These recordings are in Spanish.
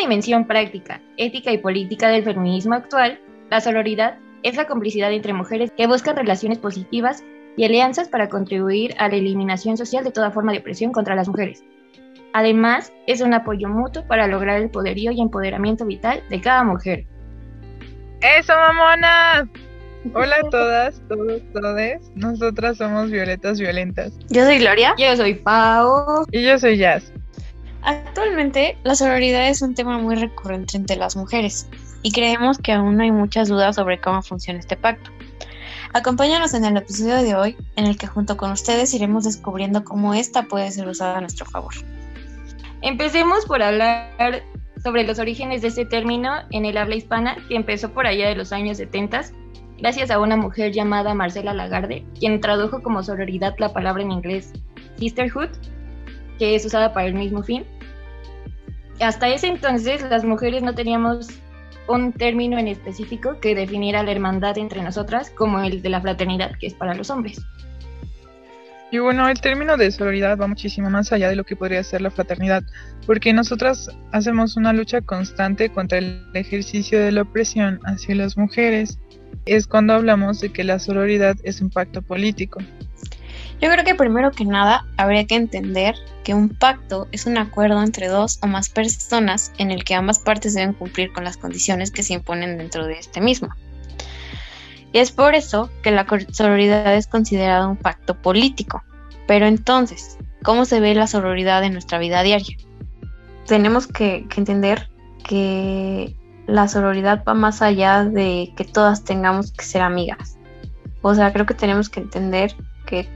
Dimensión práctica, ética y política del feminismo actual, la sororidad es la complicidad entre mujeres que buscan relaciones positivas y alianzas para contribuir a la eliminación social de toda forma de opresión contra las mujeres. Además, es un apoyo mutuo para lograr el poderío y empoderamiento vital de cada mujer. ¡Eso, mamona! Hola a todas, todos, todes. Nosotras somos Violetas Violentas. Yo soy Gloria. Yo soy Pau. Y yo soy Jazz. Actualmente, la sororidad es un tema muy recurrente entre las mujeres y creemos que aún hay muchas dudas sobre cómo funciona este pacto. Acompáñanos en el episodio de hoy, en el que junto con ustedes iremos descubriendo cómo esta puede ser usada a nuestro favor. Empecemos por hablar sobre los orígenes de este término en el habla hispana, que empezó por allá de los años 70, gracias a una mujer llamada Marcela Lagarde, quien tradujo como sororidad la palabra en inglés sisterhood, que es usada para el mismo fin. Hasta ese entonces las mujeres no teníamos un término en específico que definiera la hermandad entre nosotras, como el de la fraternidad, que es para los hombres. Y bueno, el término de sororidad va muchísimo más allá de lo que podría ser la fraternidad, porque nosotras hacemos una lucha constante contra el ejercicio de la opresión hacia las mujeres. Es cuando hablamos de que la sororidad es un pacto político. Yo creo que primero que nada habría que entender que un pacto es un acuerdo entre dos o más personas en el que ambas partes deben cumplir con las condiciones que se imponen dentro de este mismo. Y es por eso que la sororidad es considerada un pacto político. Pero entonces, ¿cómo se ve la sororidad en nuestra vida diaria? Tenemos que, entender que la sororidad va más allá de que todas tengamos que ser amigas. O sea, creo que tenemos que entender que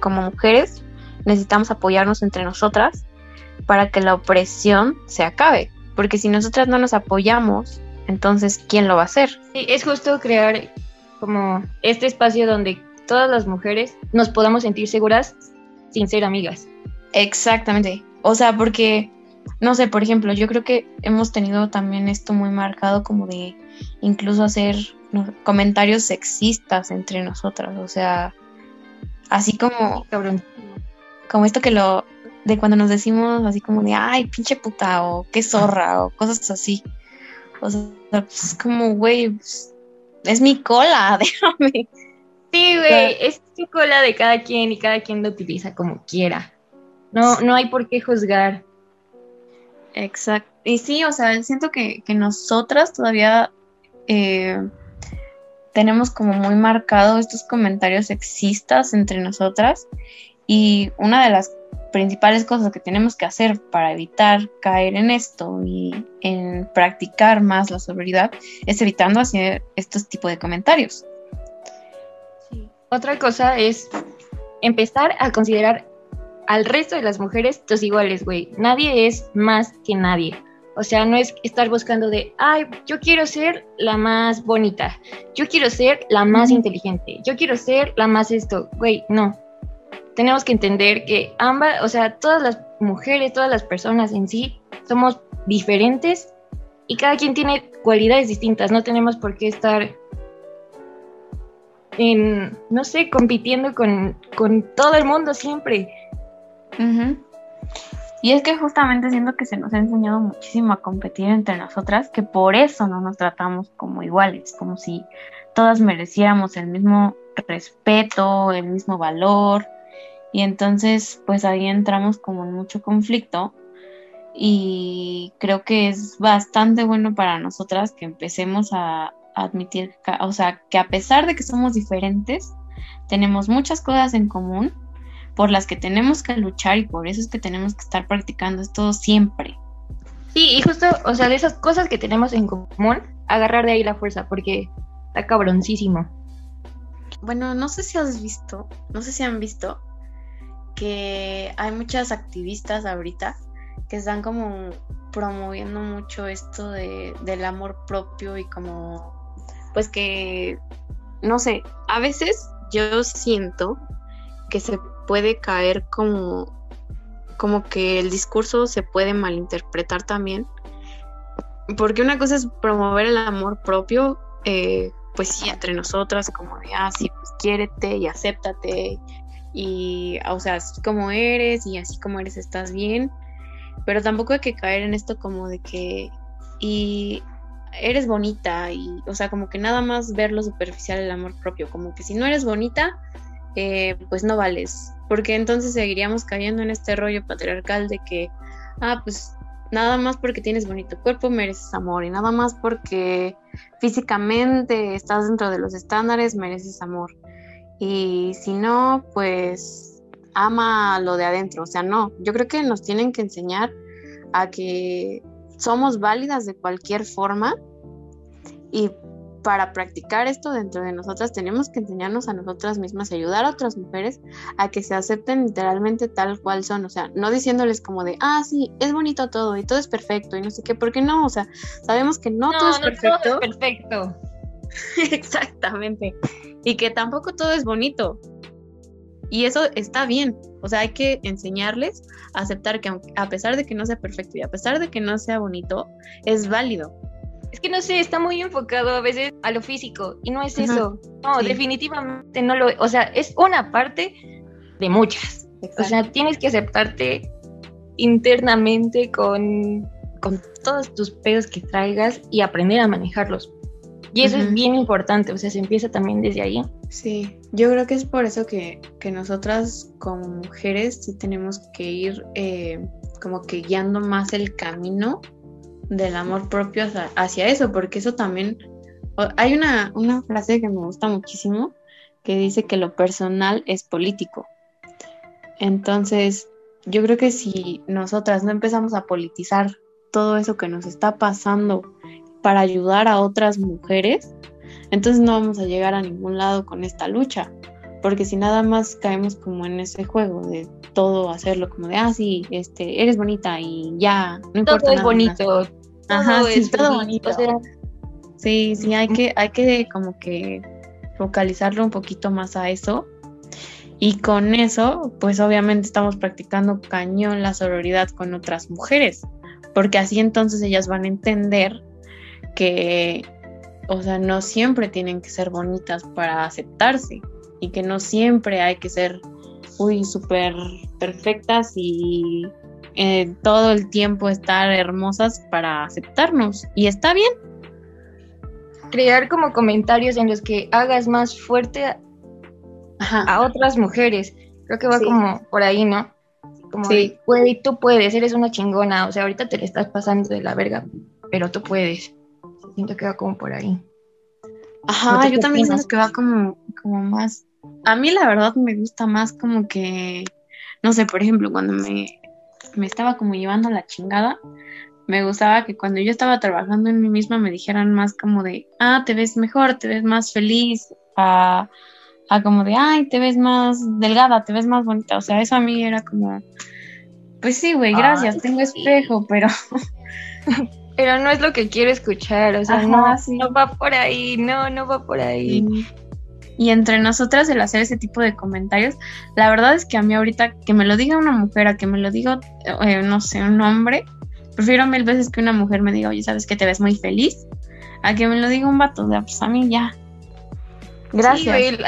como mujeres necesitamos apoyarnos entre nosotras para que la opresión se acabe. Porque si nosotras no nos apoyamos, entonces, ¿quién lo va a hacer? Sí, es justo crear como este espacio donde todas las mujeres nos podamos sentir seguras sin ser amigas. Exactamente. O sea, porque, no sé, por ejemplo, yo creo que hemos tenido también esto muy marcado como de incluso hacer comentarios sexistas entre nosotras. O sea, así como... Cabrón. Como esto que lo... De cuando nos decimos así como de, ay, pinche puta, o qué zorra, o cosas así. O sea, pues como, güey, pues, es mi cola, déjame. Sí, güey, es tu cola de cada quien y cada quien lo utiliza como quiera. No, no hay por qué juzgar. Exacto. Y sí, o sea, siento que, nosotras todavía eh, tenemos como muy marcado estos comentarios sexistas entre nosotras. Y una de las principales cosas que tenemos que hacer para evitar caer en esto y en practicar más la sobriedad es evitando hacer estos tipos de comentarios. Otra cosa es empezar a considerar al resto de las mujeres tus iguales, güey. Nadie es más que nadie. O sea, no es estar buscando de, ay, yo quiero ser la más bonita, yo quiero ser la más inteligente, yo quiero ser la más esto, güey, no tenemos que entender que ambas, o sea, todas las mujeres, todas las personas en sí, somos diferentes y cada quien tiene cualidades distintas. No tenemos por qué estar en, no sé, compitiendo con, todo el mundo siempre. Y es que justamente siento que se nos ha enseñado muchísimo a competir entre nosotras, que por eso no nos tratamos como iguales, como si todas mereciéramos el mismo respeto, el mismo valor, y entonces, pues ahí entramos como en mucho conflicto. Y creo que es bastante bueno para nosotras que empecemos a admitir, o sea, que a pesar de que somos diferentes, tenemos muchas cosas en común por las que tenemos que luchar y por eso es que tenemos que estar practicando esto siempre. Sí, y justo, o sea, de esas cosas que tenemos en común, agarrar de ahí la fuerza, porque está cabroncísimo. Bueno, no sé si has visto, no sé si han visto, que hay muchas activistas ahorita que están como promoviendo mucho esto de, del amor propio y como, pues que, no sé, a veces yo siento que se puede caer como, como que el discurso se puede malinterpretar también, porque una cosa es promover el amor propio, eh, pues sí, entre nosotras, como de, ah, sí, pues quiérete y acéptate y, o sea, así como eres y así como eres estás bien. pero tampoco hay que caer en esto como de que y eres bonita y, o sea, como que nada más ver lo superficial el amor propio, como que si no eres bonita, eh, pues no vales, porque entonces seguiríamos cayendo en este rollo patriarcal de que, ah, pues nada más porque tienes bonito cuerpo mereces amor y nada más porque físicamente estás dentro de los estándares mereces amor. Y si no, pues ama lo de adentro, o sea, no, yo creo que nos tienen que enseñar a que somos válidas de cualquier forma y para practicar esto dentro de nosotras tenemos que enseñarnos a nosotras mismas y ayudar a otras mujeres a que se acepten literalmente tal cual son, o sea, no diciéndoles como de, ah, sí, es bonito todo y todo es perfecto y no sé qué, porque no, o sea, sabemos que no, todo es perfecto. Todo es perfecto. Exactamente. Y que tampoco todo es bonito. Y eso está bien. O sea, hay que enseñarles a aceptar que a pesar de que no sea perfecto y a pesar de que no sea bonito, es válido es que no sé, está muy enfocado a veces a lo físico y no es eso. No, definitivamente no lo, o sea, es una parte de muchas. O sea, tienes que aceptarte internamente con, con todos tus pedos que traigas y aprender a manejarlos. Y eso es bien importante, o sea, se empieza también desde ahí. Sí, yo creo que es por eso que, que nosotras como mujeres sí tenemos que ir eh, como que guiando más el camino del amor propio hacia, eso, porque eso también, hay una, una frase que me gusta muchísimo que dice que lo personal es político. Entonces, yo creo que si nosotras no empezamos a politizar todo eso que nos está pasando para ayudar a otras mujeres, entonces no vamos a llegar a ningún lado con esta lucha. Porque si nada más caemos como en ese juego de todo hacerlo como de, ah, sí, este, eres bonita y ya, no importa. Todo es bonito, Ajá, sí, todo bonito. sí, sí, hay que, hay que como que focalizarlo un poquito más a eso. Y con eso, pues obviamente estamos practicando cañón la sororidad con otras mujeres, porque así entonces ellas van a entender que, o sea, no siempre tienen que ser bonitas para aceptarse y que no siempre hay que ser, uy, súper perfectas y eh, todo el tiempo estar hermosas para aceptarnos. Y está bien. Crear como comentarios en los que hagas más fuerte a, otras mujeres. Creo que va como por ahí, ¿no? Como sí. güey, tú puedes, eres una chingona. O sea, ahorita te le estás pasando de la verga, pero tú puedes. Siento que va como por ahí. Ajá, yo también siento que va como, como más. A mí la verdad me gusta más como que, no sé, por ejemplo, cuando me me estaba como llevando la chingada, me gustaba que cuando yo estaba trabajando en mí misma me dijeran más como de, ah, te ves mejor, te ves más feliz, a, como de, ay, te ves más delgada, te ves más bonita. O sea, eso a mí era como, pues sí, güey, gracias, tengo espejo, pero... pero no es lo que quiero escuchar, o sea, no, no va por ahí, no, no va por ahí y entre nosotras el hacer ese tipo de comentarios, la verdad es que a mí ahorita que me lo diga una mujer, a que me lo diga, eh, no sé, un hombre, prefiero mil veces que una mujer me diga, oye, ¿sabes que te ves muy feliz? A que me lo diga un vato, de, pues a mí ya. Gracias.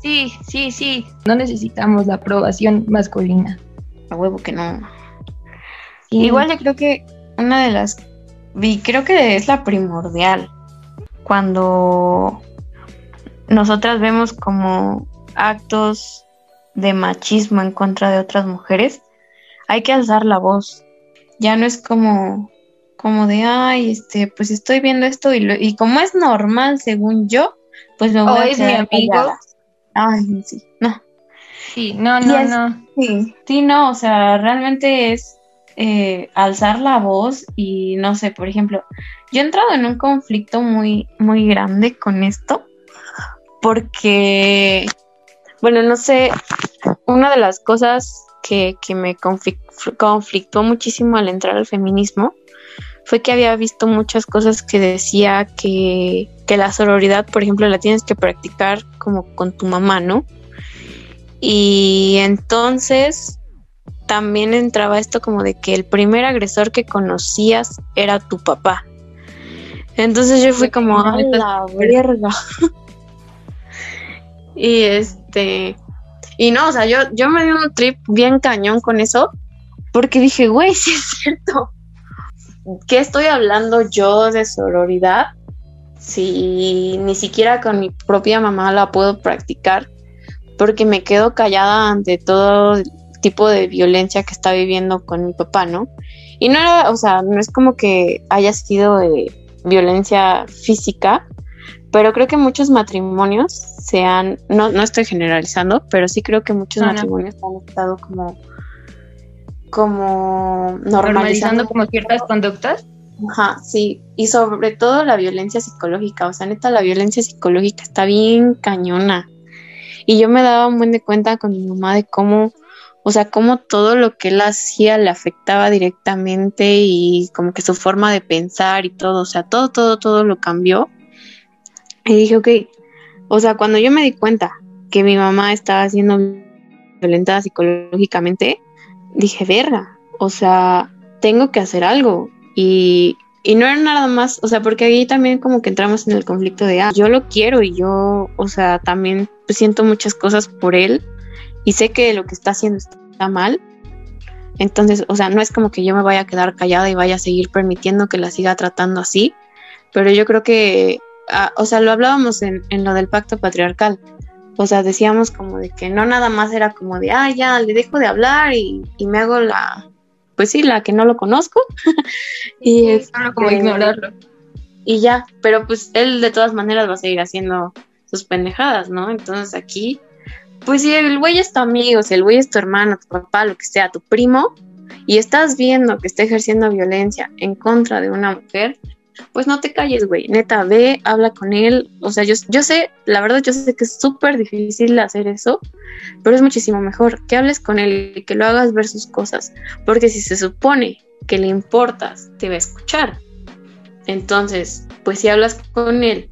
Sí, sí, sí, No necesitamos la aprobación masculina. A huevo que no. Igual yo creo que una de las, vi, creo que es la primordial. Cuando nosotras vemos como actos de machismo en contra de otras mujeres, hay que alzar la voz. Ya no es como, como de, ay, este, pues estoy viendo esto y, y como es normal según yo, pues me voy a es mi amigo. Ay, sí, no. Sí, no, no, no. Sí, sí, no, o sea, realmente es eh, alzar la voz y no sé, por ejemplo, yo he entrado en un conflicto muy, muy grande con esto porque, bueno, no sé, una de las cosas que, me conflictó muchísimo al entrar al feminismo fue que había visto muchas cosas que decía que, que la sororidad, por ejemplo, la tienes que practicar como con tu mamá, ¿no? Y entonces también entraba esto como de que el primer agresor que conocías era tu papá. Entonces yo fui como, a la verga. Y este, y no, o sea, yo, yo me di un trip bien cañón con eso, porque dije, güey, sí es cierto. ¿Qué estoy hablando yo de sororidad? Si ni siquiera con mi propia mamá la puedo practicar, porque me quedo callada ante todo tipo de violencia que está viviendo con mi papá, ¿no? Y no era, o sea, no es como que haya sido de violencia física, pero creo que muchos matrimonios se han, no, no estoy generalizando, pero sí creo que muchos matrimonios han estado como, como normalizando, normalizando como ciertas conductas. Ajá, sí, y sobre todo la violencia psicológica, o sea, neta, la violencia psicológica está bien cañona. Y yo me daba un buen de cuenta con mi mamá de cómo, o sea, cómo todo lo que él hacía le afectaba directamente y como que su forma de pensar y todo, o sea, todo, todo, todo lo cambió. Y dije, ok, o sea, cuando yo me di cuenta que mi mamá estaba siendo violentada psicológicamente, dije, verga, o sea, tengo que hacer algo. Y, y no era nada más, o sea, porque ahí también como que entramos en el conflicto de, ah, yo lo quiero y yo, o sea, también siento muchas cosas por él y sé que lo que está haciendo está mal. Entonces, o sea, no es como que yo me vaya a quedar callada y vaya a seguir permitiendo que la siga tratando así, pero yo creo que Ah, o sea, lo hablábamos en, lo del pacto patriarcal. O sea, decíamos como de que no nada más era como de, ah, ya, le dejo de hablar y, me hago la, pues sí, la que no lo conozco. y es como este, ignorarlo. Y ya, pero pues él de todas maneras va a seguir haciendo sus pendejadas, ¿no? Entonces aquí, pues si el güey es tu amigo, si el güey es tu hermano, tu papá, lo que sea, tu primo, y estás viendo que está ejerciendo violencia en contra de una mujer, pues no te calles, güey. Neta, ve, habla con él. O sea, yo, yo sé, la verdad, yo sé que es súper difícil hacer eso, pero es muchísimo mejor que hables con él y que lo hagas ver sus cosas. Porque si se supone que le importas, te va a escuchar. Entonces, pues si hablas con él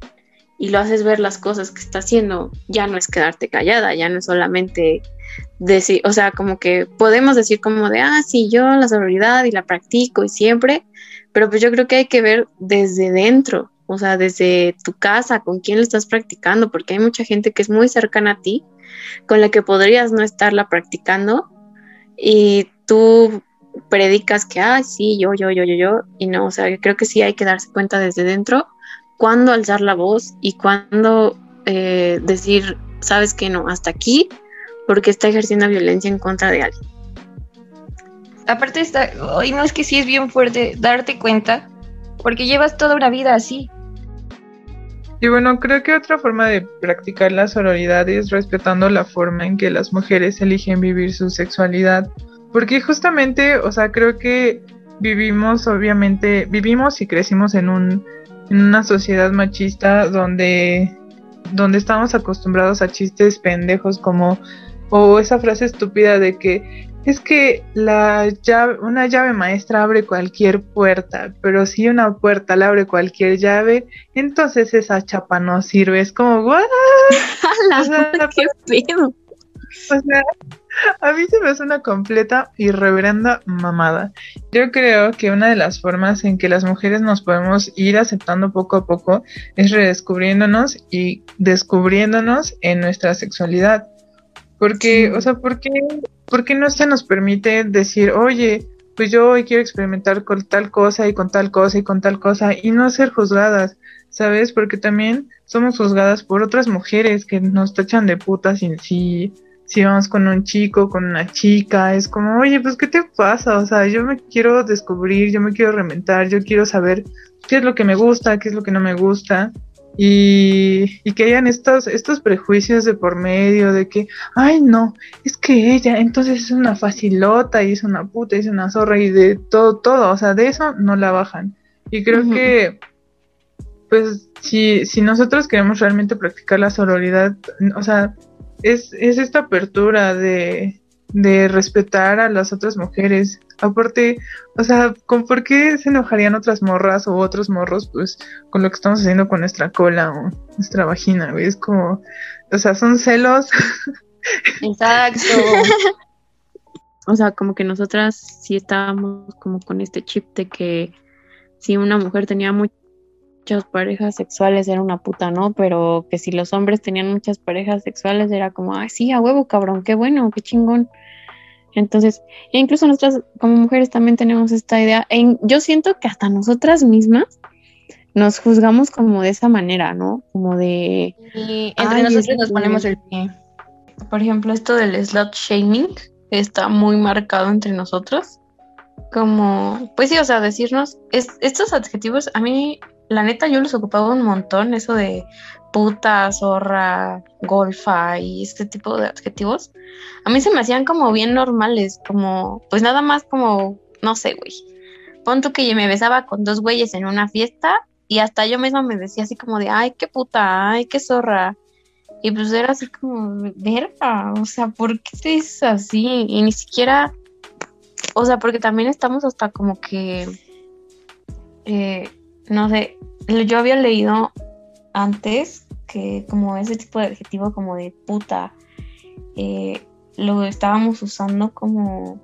y lo haces ver las cosas que está haciendo, ya no es quedarte callada, ya no es solamente decir, o sea, como que podemos decir como de, ah, sí, yo la sororidad y la practico y siempre, pero pues yo creo que hay que ver desde dentro, o sea, desde tu casa, con quién lo estás practicando, porque hay mucha gente que es muy cercana a ti, con la que podrías no estarla practicando y tú predicas que, ah, sí, yo, yo, yo, yo, yo, y no, o sea, yo creo que sí hay que darse cuenta desde dentro cuándo alzar la voz y cuándo eh, decir, sabes que no, hasta aquí, porque está ejerciendo violencia en contra de alguien aparte está, hoy no es que sí es bien fuerte darte cuenta, porque llevas toda una vida así. Y bueno, creo que otra forma de practicar la sororidad es respetando la forma en que las mujeres eligen vivir su sexualidad. Porque justamente, o sea, creo que vivimos, obviamente, vivimos y crecimos en, un, en una sociedad machista donde, donde estamos acostumbrados a chistes pendejos como, o esa frase estúpida de que es que la llave, una llave maestra abre cualquier puerta, pero si una puerta la abre cualquier llave, entonces esa chapa no sirve. Es como, ¿what? ¿Qué pedo? O sea, a mí se me hace una completa y reverenda mamada. Yo creo que una de las formas en que las mujeres nos podemos ir aceptando poco a poco es redescubriéndonos y descubriéndonos en nuestra sexualidad. Porque, o sea, ¿por qué ¿por qué no se nos permite decir, oye, pues yo hoy quiero experimentar con tal cosa y con tal cosa y con tal cosa y no ser juzgadas, ¿sabes? Porque también somos juzgadas por otras mujeres que nos tachan de putas si, si, si vamos con un chico, con una chica, es como, oye, pues ¿qué te pasa? O sea, yo me quiero descubrir, yo me quiero reventar, yo quiero saber qué es lo que me gusta, qué es lo que no me gusta y, y, que hayan estos, estos prejuicios de por medio de que, ay no, es que ella entonces es una facilota y es una puta y es una zorra y de todo, todo, o sea, de eso no la bajan. Y creo que, pues, si, si nosotros queremos realmente practicar la sororidad, o sea, es, es esta apertura de, de respetar a las otras mujeres. Aparte, o sea, ¿con por qué se enojarían otras morras o otros morros, pues, con lo que estamos haciendo con nuestra cola o nuestra vagina? Es como, o sea, son celos. Exacto. o sea, como que nosotras sí estábamos como con este chip de que si una mujer tenía muchas parejas sexuales era una puta, ¿no? Pero que si los hombres tenían muchas parejas sexuales era como, ay, sí, a huevo, cabrón, qué bueno, qué chingón. Entonces, e incluso nosotras como mujeres también tenemos esta idea. Yo siento que hasta nosotras mismas nos juzgamos como de esa manera, ¿no? Como de... Y entre nosotros nos ponemos el pie. Por ejemplo, esto del slot shaming está muy marcado entre nosotros. Como, pues sí, o sea, decirnos, estos adjetivos, a mí, la neta, yo los ocupaba un montón, eso de puta, zorra, golfa y este tipo de adjetivos. A mí se me hacían como bien normales, como, pues nada más como, no sé, güey. Pon tú que yo me besaba con dos güeyes en una fiesta y hasta yo misma me decía así como de, ay, qué puta, ay, qué zorra. Y pues era así como, verga, o sea, ¿por qué te dices así? Y ni siquiera, o sea, porque también estamos hasta como que, eh, no sé, yo había leído antes que como ese tipo de adjetivo como de puta, eh, lo estábamos usando como,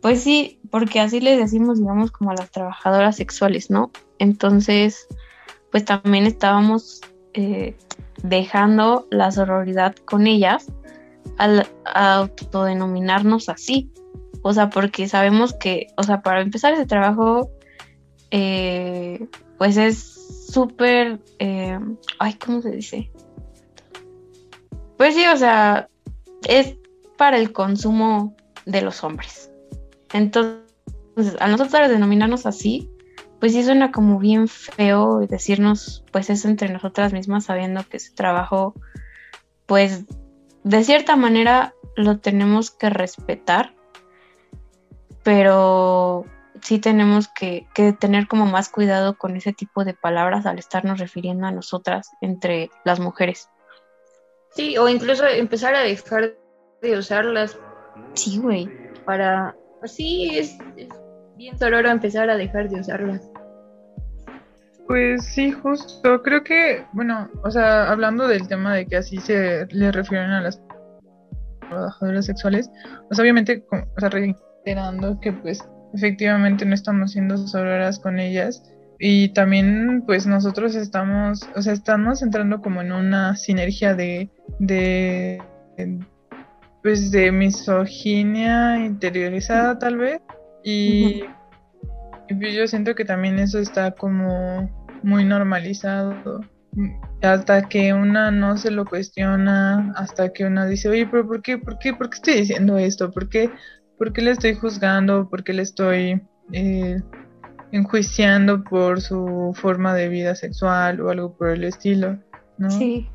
pues sí, porque así le decimos, digamos, como a las trabajadoras sexuales, ¿no? Entonces, pues también estábamos eh, dejando la sororidad con ellas al autodenominarnos así. O sea, porque sabemos que, o sea, para empezar ese trabajo, eh, pues es súper, eh, ay, ¿cómo se dice? Pues sí, o sea, es para el consumo de los hombres. Entonces, a nosotros denominarnos así, pues sí suena como bien feo decirnos pues eso entre nosotras mismas sabiendo que ese trabajo pues de cierta manera lo tenemos que respetar pero sí tenemos que, que, tener como más cuidado con ese tipo de palabras al estarnos refiriendo a nosotras entre las mujeres. Sí, o incluso empezar a dejar de usarlas. Sí, güey. Para... Sí, es, bien sororo empezar a dejar de usarlas. Pues sí, justo. Creo que, bueno, o sea, hablando del tema de que así se le refieren a las trabajadoras sexuales, pues obviamente, o sea, reiterando que pues efectivamente no estamos siendo sororas con ellas. Y también pues nosotros estamos, o sea, estamos entrando como en una sinergia de, de pues de misoginia interiorizada tal vez. Y, pues, yo siento que también eso está como muy normalizado. Hasta que una no se lo cuestiona, hasta que una dice, oye, pero ¿por qué, por qué, por qué estoy diciendo esto? ¿Por qué, por qué le estoy juzgando? ¿Por qué le estoy eh, enjuiciando por su forma de vida sexual o algo por el estilo? ¿no? Sí.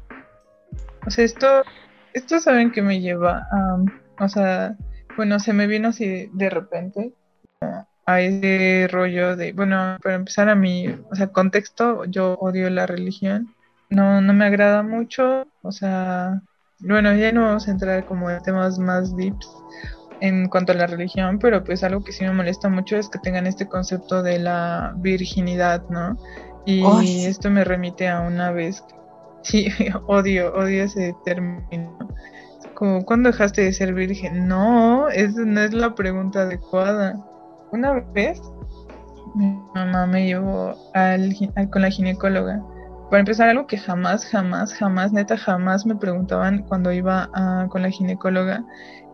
O sea, esto, esto saben que me lleva a, o sea, bueno, se me vino así de repente a ese rollo de, bueno, para empezar a mi, o sea, contexto, yo odio la religión, no, no me agrada mucho, o sea, bueno, ya no vamos a entrar como en temas más deeps en cuanto a la religión, pero pues algo que sí me molesta mucho es que tengan este concepto de la virginidad, ¿no? Y esto me remite a una vez, sí, odio, odio ese término. Como, ¿cuándo dejaste de ser virgen? No, esa no es la pregunta adecuada una vez mi mamá me llevó al, con la ginecóloga. Para empezar, algo que jamás, jamás, jamás, neta, jamás me preguntaban cuando iba con la ginecóloga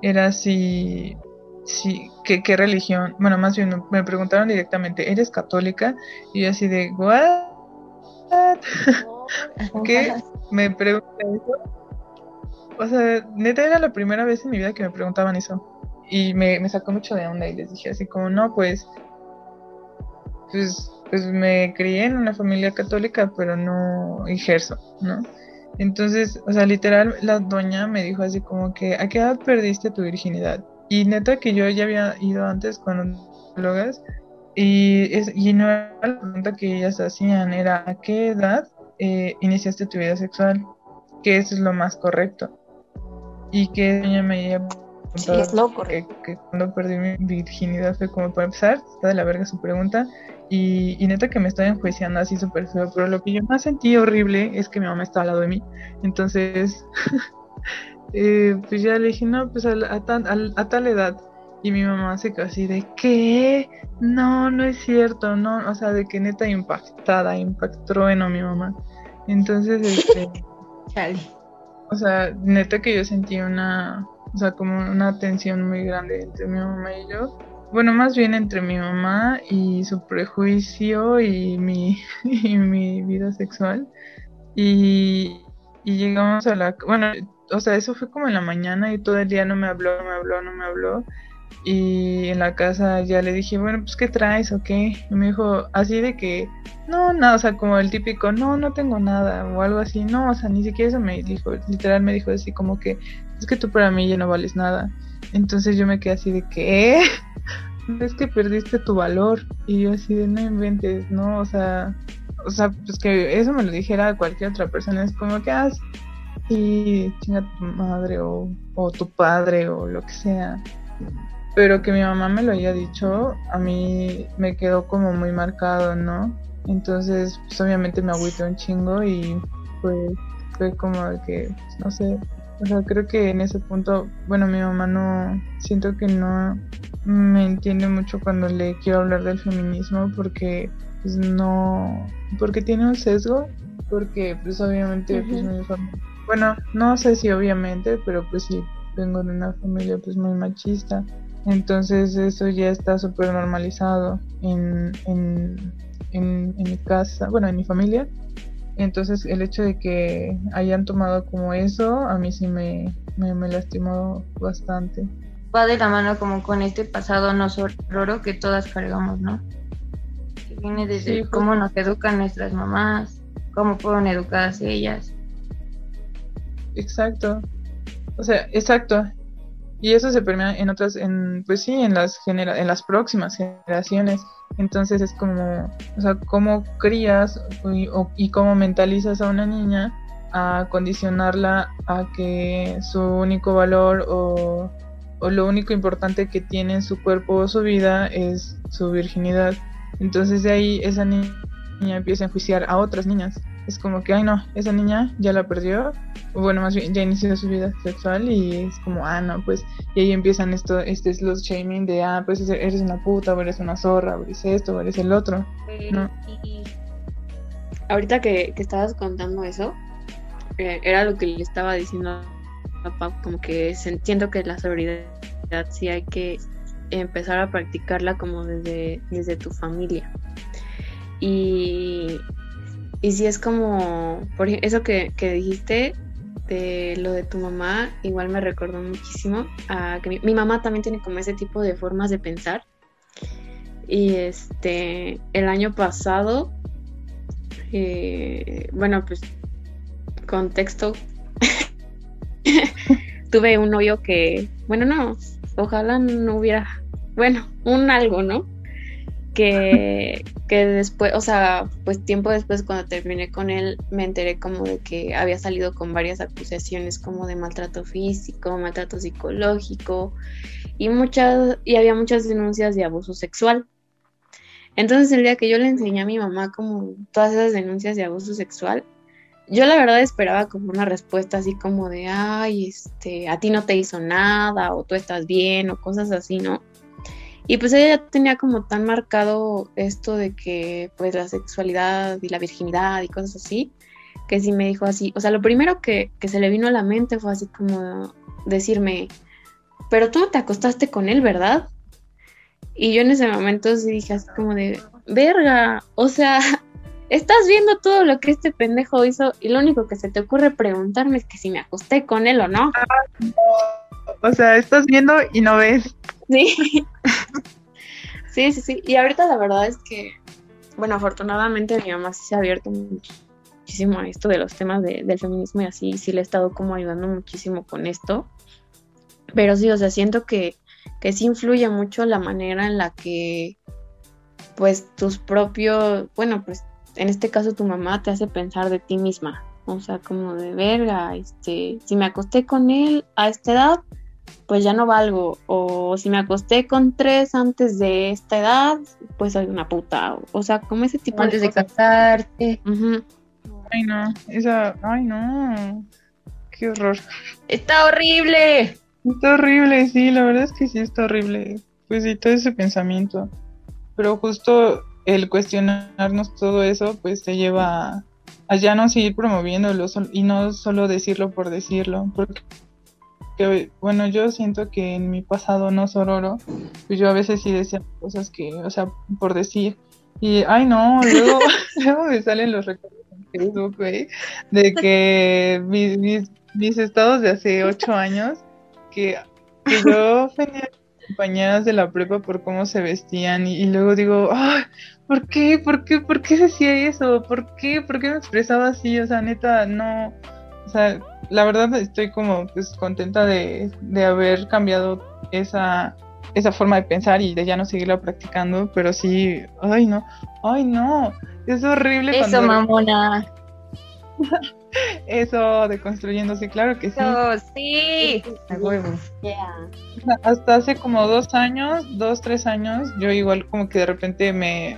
era si, si qué, qué religión, bueno, más bien me preguntaron directamente, ¿eres católica? Y yo así de, ¿what? ¿Qué? Me pregunté eso. O sea, neta era la primera vez en mi vida que me preguntaban eso y me, me, sacó mucho de onda y les dije así como, no, pues, pues, pues me crié en una familia católica, pero no ejerzo, ¿no? Entonces, o sea, literal, la doña me dijo así como que, ¿a qué edad perdiste tu virginidad? Y neta que yo ya había ido antes con drogas y, es, y no era la pregunta que ellas hacían, era ¿a qué edad eh, iniciaste tu vida sexual? Que eso es lo más correcto. Y que ella me Sí, es loco. Que, cuando perdí mi virginidad fue como para empezar, está de la verga su pregunta. Y, neta que me estoy enjuiciando así súper feo, pero lo que yo más sentí horrible es que mi mamá estaba al lado de mí. Entonces, eh, pues ya le dije, no, pues a, a, tal edad. Y mi mamá se quedó así de, ¿qué? No, no es cierto, no, o sea, de que neta impactada, impactó en mi mamá. Entonces, este... Chale. O sea, neta que yo sentí una o sea, como una tensión muy grande entre mi mamá y yo. Bueno, más bien entre mi mamá y su prejuicio y mi, mi vida sexual. Y, y llegamos a la... Bueno, o sea, eso fue como en la mañana y todo el día no me habló, no me habló, no me habló. Y en la casa ya le dije, bueno, pues ¿qué traes o qué? Y me dijo así de que, no, nada, o sea, como el típico, no, no tengo nada o algo así. No, o sea, ni siquiera eso me dijo, literal me dijo así como que, es que tú para mí ya no vales nada. Entonces yo me quedé así de que, ¿eh? es que perdiste tu valor. Y yo así de, no inventes, ¿no? O sea, o sea, pues que eso me lo dijera cualquier otra persona, es como que, ah, sí, chinga tu madre o, o tu padre o lo que sea pero que mi mamá me lo haya dicho, a mí me quedó como muy marcado, ¿no? Entonces, pues obviamente me agüité un chingo y pues fue como que, pues, no sé, o sea, creo que en ese punto, bueno, mi mamá no, siento que no me entiende mucho cuando le quiero hablar del feminismo porque, pues no, porque tiene un sesgo, porque pues obviamente, pues mi familia, bueno, no sé si obviamente, pero pues sí, vengo de una familia pues muy machista entonces eso ya está súper normalizado en, en, en, mi casa, bueno, en mi familia. Entonces el hecho de que hayan tomado como eso, a mí sí me, me, lastimó bastante. Va de la mano como con este pasado no raro que todas cargamos, ¿no? Que viene desde cómo nos educan nuestras mamás, cómo fueron educadas ellas. Exacto. O sea, exacto. Y eso se permea en otras, en, pues sí, en las, genera en las próximas generaciones. Entonces es como, o sea, cómo crías y, y cómo mentalizas a una niña a condicionarla a que su único valor o, o, lo único importante que tiene en su cuerpo o su vida es su virginidad. Entonces de ahí esa niña empieza a enjuiciar a otras niñas es como que, ay no, esa niña ya la perdió, o bueno, más bien ya inició su vida sexual y es como, ah, no, pues, y ahí empiezan esto, este es los shaming de, ah, pues eres una puta, o eres una zorra, o eres esto, o eres el otro, ¿no? ahorita que, estabas contando eso, eh, era lo que le estaba diciendo a papá, como que siento que la seguridad sí hay que empezar a practicarla como desde, desde tu familia. Y y si es como, por eso que, dijiste de lo de tu mamá, igual me recordó muchísimo a que mi, mamá también tiene como ese tipo de formas de pensar. Y este, el año pasado, eh, bueno, pues contexto, tuve un novio que, bueno, no, ojalá no hubiera, bueno, un algo, ¿no? Que, que después, o sea, pues tiempo después cuando terminé con él me enteré como de que había salido con varias acusaciones como de maltrato físico, maltrato psicológico y muchas y había muchas denuncias de abuso sexual. Entonces el día que yo le enseñé a mi mamá como todas esas denuncias de abuso sexual, yo la verdad esperaba como una respuesta así como de, ay, este, a ti no te hizo nada o tú estás bien o cosas así, ¿no? Y pues ella ya tenía como tan marcado esto de que pues la sexualidad y la virginidad y cosas así, que sí me dijo así, o sea, lo primero que, se le vino a la mente fue así como decirme, pero tú no te acostaste con él, ¿verdad? Y yo en ese momento sí dije así como de, verga, o sea, estás viendo todo lo que este pendejo hizo y lo único que se te ocurre preguntarme es que si me acosté con él o no. O sea, estás viendo y no ves. Sí. sí, sí, sí. Y ahorita la verdad es que, bueno, afortunadamente mi mamá sí se ha abierto muchísimo a esto de los temas del feminismo y así, sí le he estado como ayudando muchísimo con esto. Pero sí, o sea, siento que, que sí influye mucho la manera en la que, pues, tus propios, bueno, pues, en este caso tu mamá te hace pensar de ti misma. O sea, como de verga, este, si me acosté con él a esta edad, pues ya no valgo. O si me acosté con tres antes de esta edad, pues soy una puta. O, sea, como ese tipo antes de, casarte. Ay, no, esa, ay, no. Qué horror. Está horrible. Está horrible, sí, la verdad es que sí está horrible. Pues sí, todo ese pensamiento. Pero justo el cuestionarnos todo eso, pues te lleva a ya no seguir promoviéndolo y no solo decirlo por decirlo. Porque que, bueno, yo siento que en mi pasado no sororo, pues yo a veces sí decía cosas que, o sea, por decir, y, ay no, luego, luego me salen los recuerdos en Facebook, güey, de que mis, mis, mis estados de hace ocho años, que, que yo ofendía compañeras de la prepa por cómo se vestían y, luego digo, ay, ¿por qué? ¿Por qué? ¿Por qué decía eso? ¿Por qué? ¿Por qué me expresaba así? O sea, neta, no, o sea, la verdad estoy como pues contenta de, de haber cambiado esa, esa forma de pensar y de ya no seguirla practicando, pero sí, ay no, ay no, es horrible. Eso, mamona. Eso de construyéndose, claro que sí. sí. Hasta hace como dos años, dos, tres años, yo igual como que de repente me,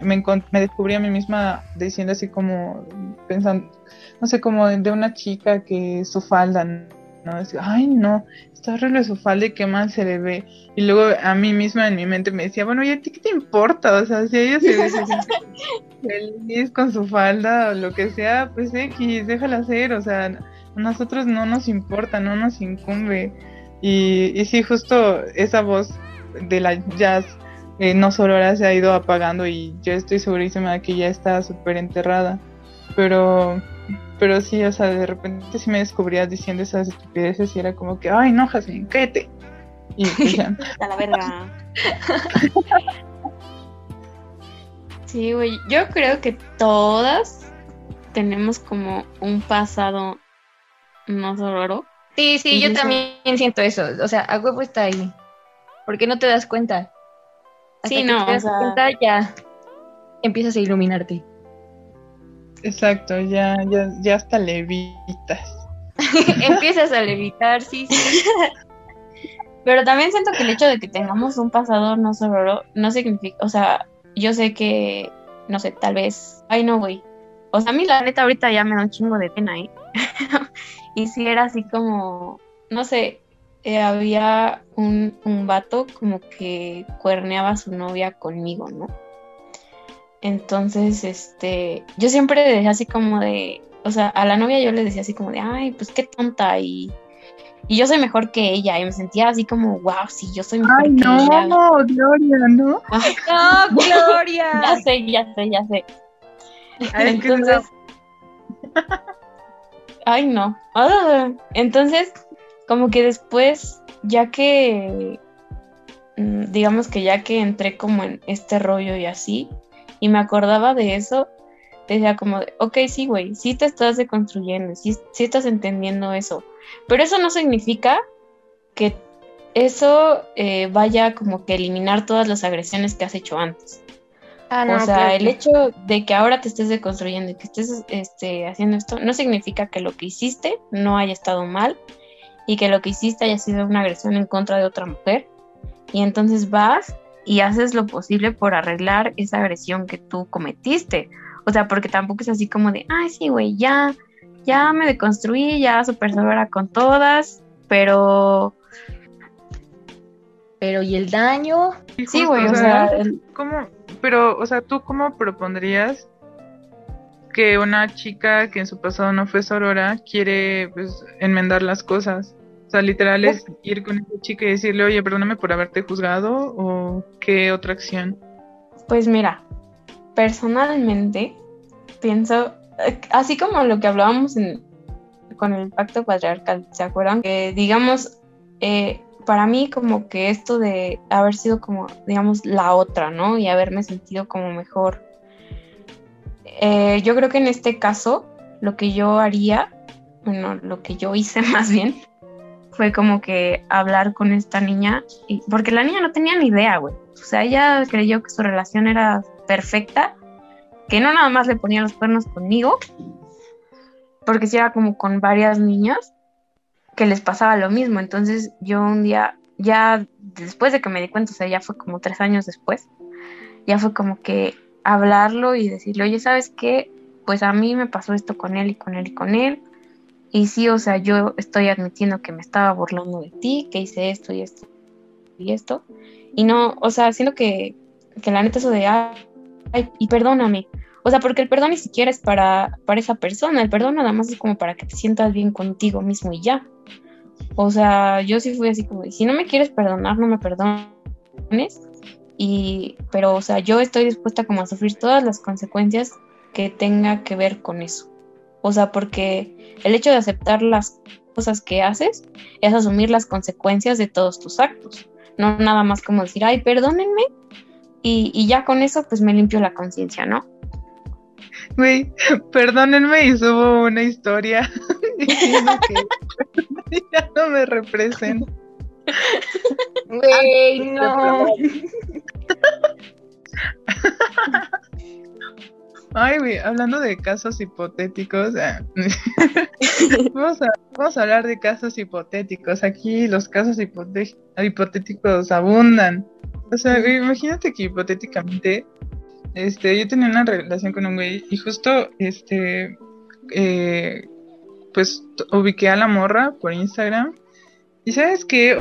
me, me descubrí a mí misma diciendo así como, pensando, no sé, como de una chica que su falda, ¿no? Decía, ay, no, está horrible su falda y qué mal se le ve. Y luego a mí misma en mi mente me decía, bueno, ¿y a ti qué te importa? O sea, si ella se ve feliz con su falda o lo que sea, pues X, déjala hacer, o sea, a nosotros no nos importa, no nos incumbe. Y, y sí, justo esa voz de la jazz eh, no solo ahora se ha ido apagando y yo estoy segurísima de que ya está súper enterrada. Pero pero sí, o sea, de repente sí me descubrías diciendo esas estupideces y era como que, ay, no, Jasmine, cállate. Y pues A la verga. sí, güey, yo creo que todas tenemos como un pasado no solo Sí, sí, yo también siento eso. O sea, a huevo está ahí. ¿Por qué no te das cuenta? sí, no. Te das cuenta, ya empiezas a iluminarte. Exacto, ya, ya, ya hasta levitas. Empiezas a levitar, sí, sí. Pero también siento que el hecho de que tengamos un pasado no solo no significa, o sea, yo sé que, no sé, tal vez, ay no, güey. O sea, a mí la neta ahorita ya me da un chingo de pena, ¿eh? y si era así como, no sé, eh, había un, un vato como que cuerneaba a su novia conmigo, ¿no? Entonces, este, yo siempre le decía así como de, o sea, a la novia yo le decía así como de, ay, pues qué tonta y, y yo soy mejor que ella y me sentía así como, wow, sí, yo soy mejor ay, que no, ella. no, Gloria, ¿no? no, Gloria. ya sé, ya sé, ya sé. Entonces, ay, no. Ah, entonces, como que después, ya que, mm, digamos que ya que entré como en este rollo y así, y me acordaba de eso, decía como, de, ok, sí, güey, sí te estás deconstruyendo, sí, sí estás entendiendo eso, pero eso no significa que eso eh, vaya como que eliminar todas las agresiones que has hecho antes. Ah, no, o sea, claro el hecho de que ahora te estés deconstruyendo y que estés este, haciendo esto, no significa que lo que hiciste no haya estado mal y que lo que hiciste haya sido una agresión en contra de otra mujer. Y entonces vas y haces lo posible por arreglar esa agresión que tú cometiste. O sea, porque tampoco es así como de, ay, sí, güey, ya, ya me deconstruí, ya super segura con todas, pero Pero, ¿y el daño? Y sí, güey, o sea, el- ¿Cómo? Pero, o sea, ¿tú cómo propondrías que una chica que en su pasado no fue sorora quiere pues, enmendar las cosas? O sea, literal es ir con esa chica y decirle, oye, perdóname por haberte juzgado o qué otra acción. Pues mira, personalmente pienso, eh, así como lo que hablábamos en- con el pacto patriarcal, ¿se acuerdan? Que digamos, eh, para mí como que esto de haber sido como, digamos, la otra, ¿no? Y haberme sentido como mejor. Eh, yo creo que en este caso, lo que yo haría, bueno, lo que yo hice más bien, fue como que hablar con esta niña, y, porque la niña no tenía ni idea, güey. O sea, ella creyó que su relación era perfecta, que no nada más le ponía los cuernos conmigo, porque si era como con varias niñas que les pasaba lo mismo. Entonces yo un día, ya después de que me di cuenta, o sea, ya fue como tres años después, ya fue como que hablarlo y decirle, oye, ¿sabes qué? Pues a mí me pasó esto con él y con él y con él. Y sí, o sea, yo estoy admitiendo que me estaba burlando de ti, que hice esto y esto y esto. Y no, o sea, siento que, que la neta eso de, ay, y perdóname. O sea, porque el perdón ni siquiera es para, para esa persona, el perdón nada más es como para que te sientas bien contigo mismo y ya. O sea, yo sí fui así como, si no me quieres perdonar, no me perdones. Y, pero, o sea, yo estoy dispuesta como a sufrir todas las consecuencias que tenga que ver con eso. O sea, porque el hecho de aceptar las cosas que haces es asumir las consecuencias de todos tus actos. No nada más como decir, ay, perdónenme. Y, y ya con eso, pues me limpio la conciencia, ¿no? Güey, perdónenme y subo una historia diciendo que ya no me representa. Güey, no. Ay, güey, hablando de casos hipotéticos, eh, vamos, a, vamos a hablar de casos hipotéticos. Aquí los casos hipotéticos abundan. O sea, güey, imagínate que hipotéticamente, este, yo tenía una relación con un güey y justo, este, eh, pues ubiqué a la morra por Instagram. Y sabes qué,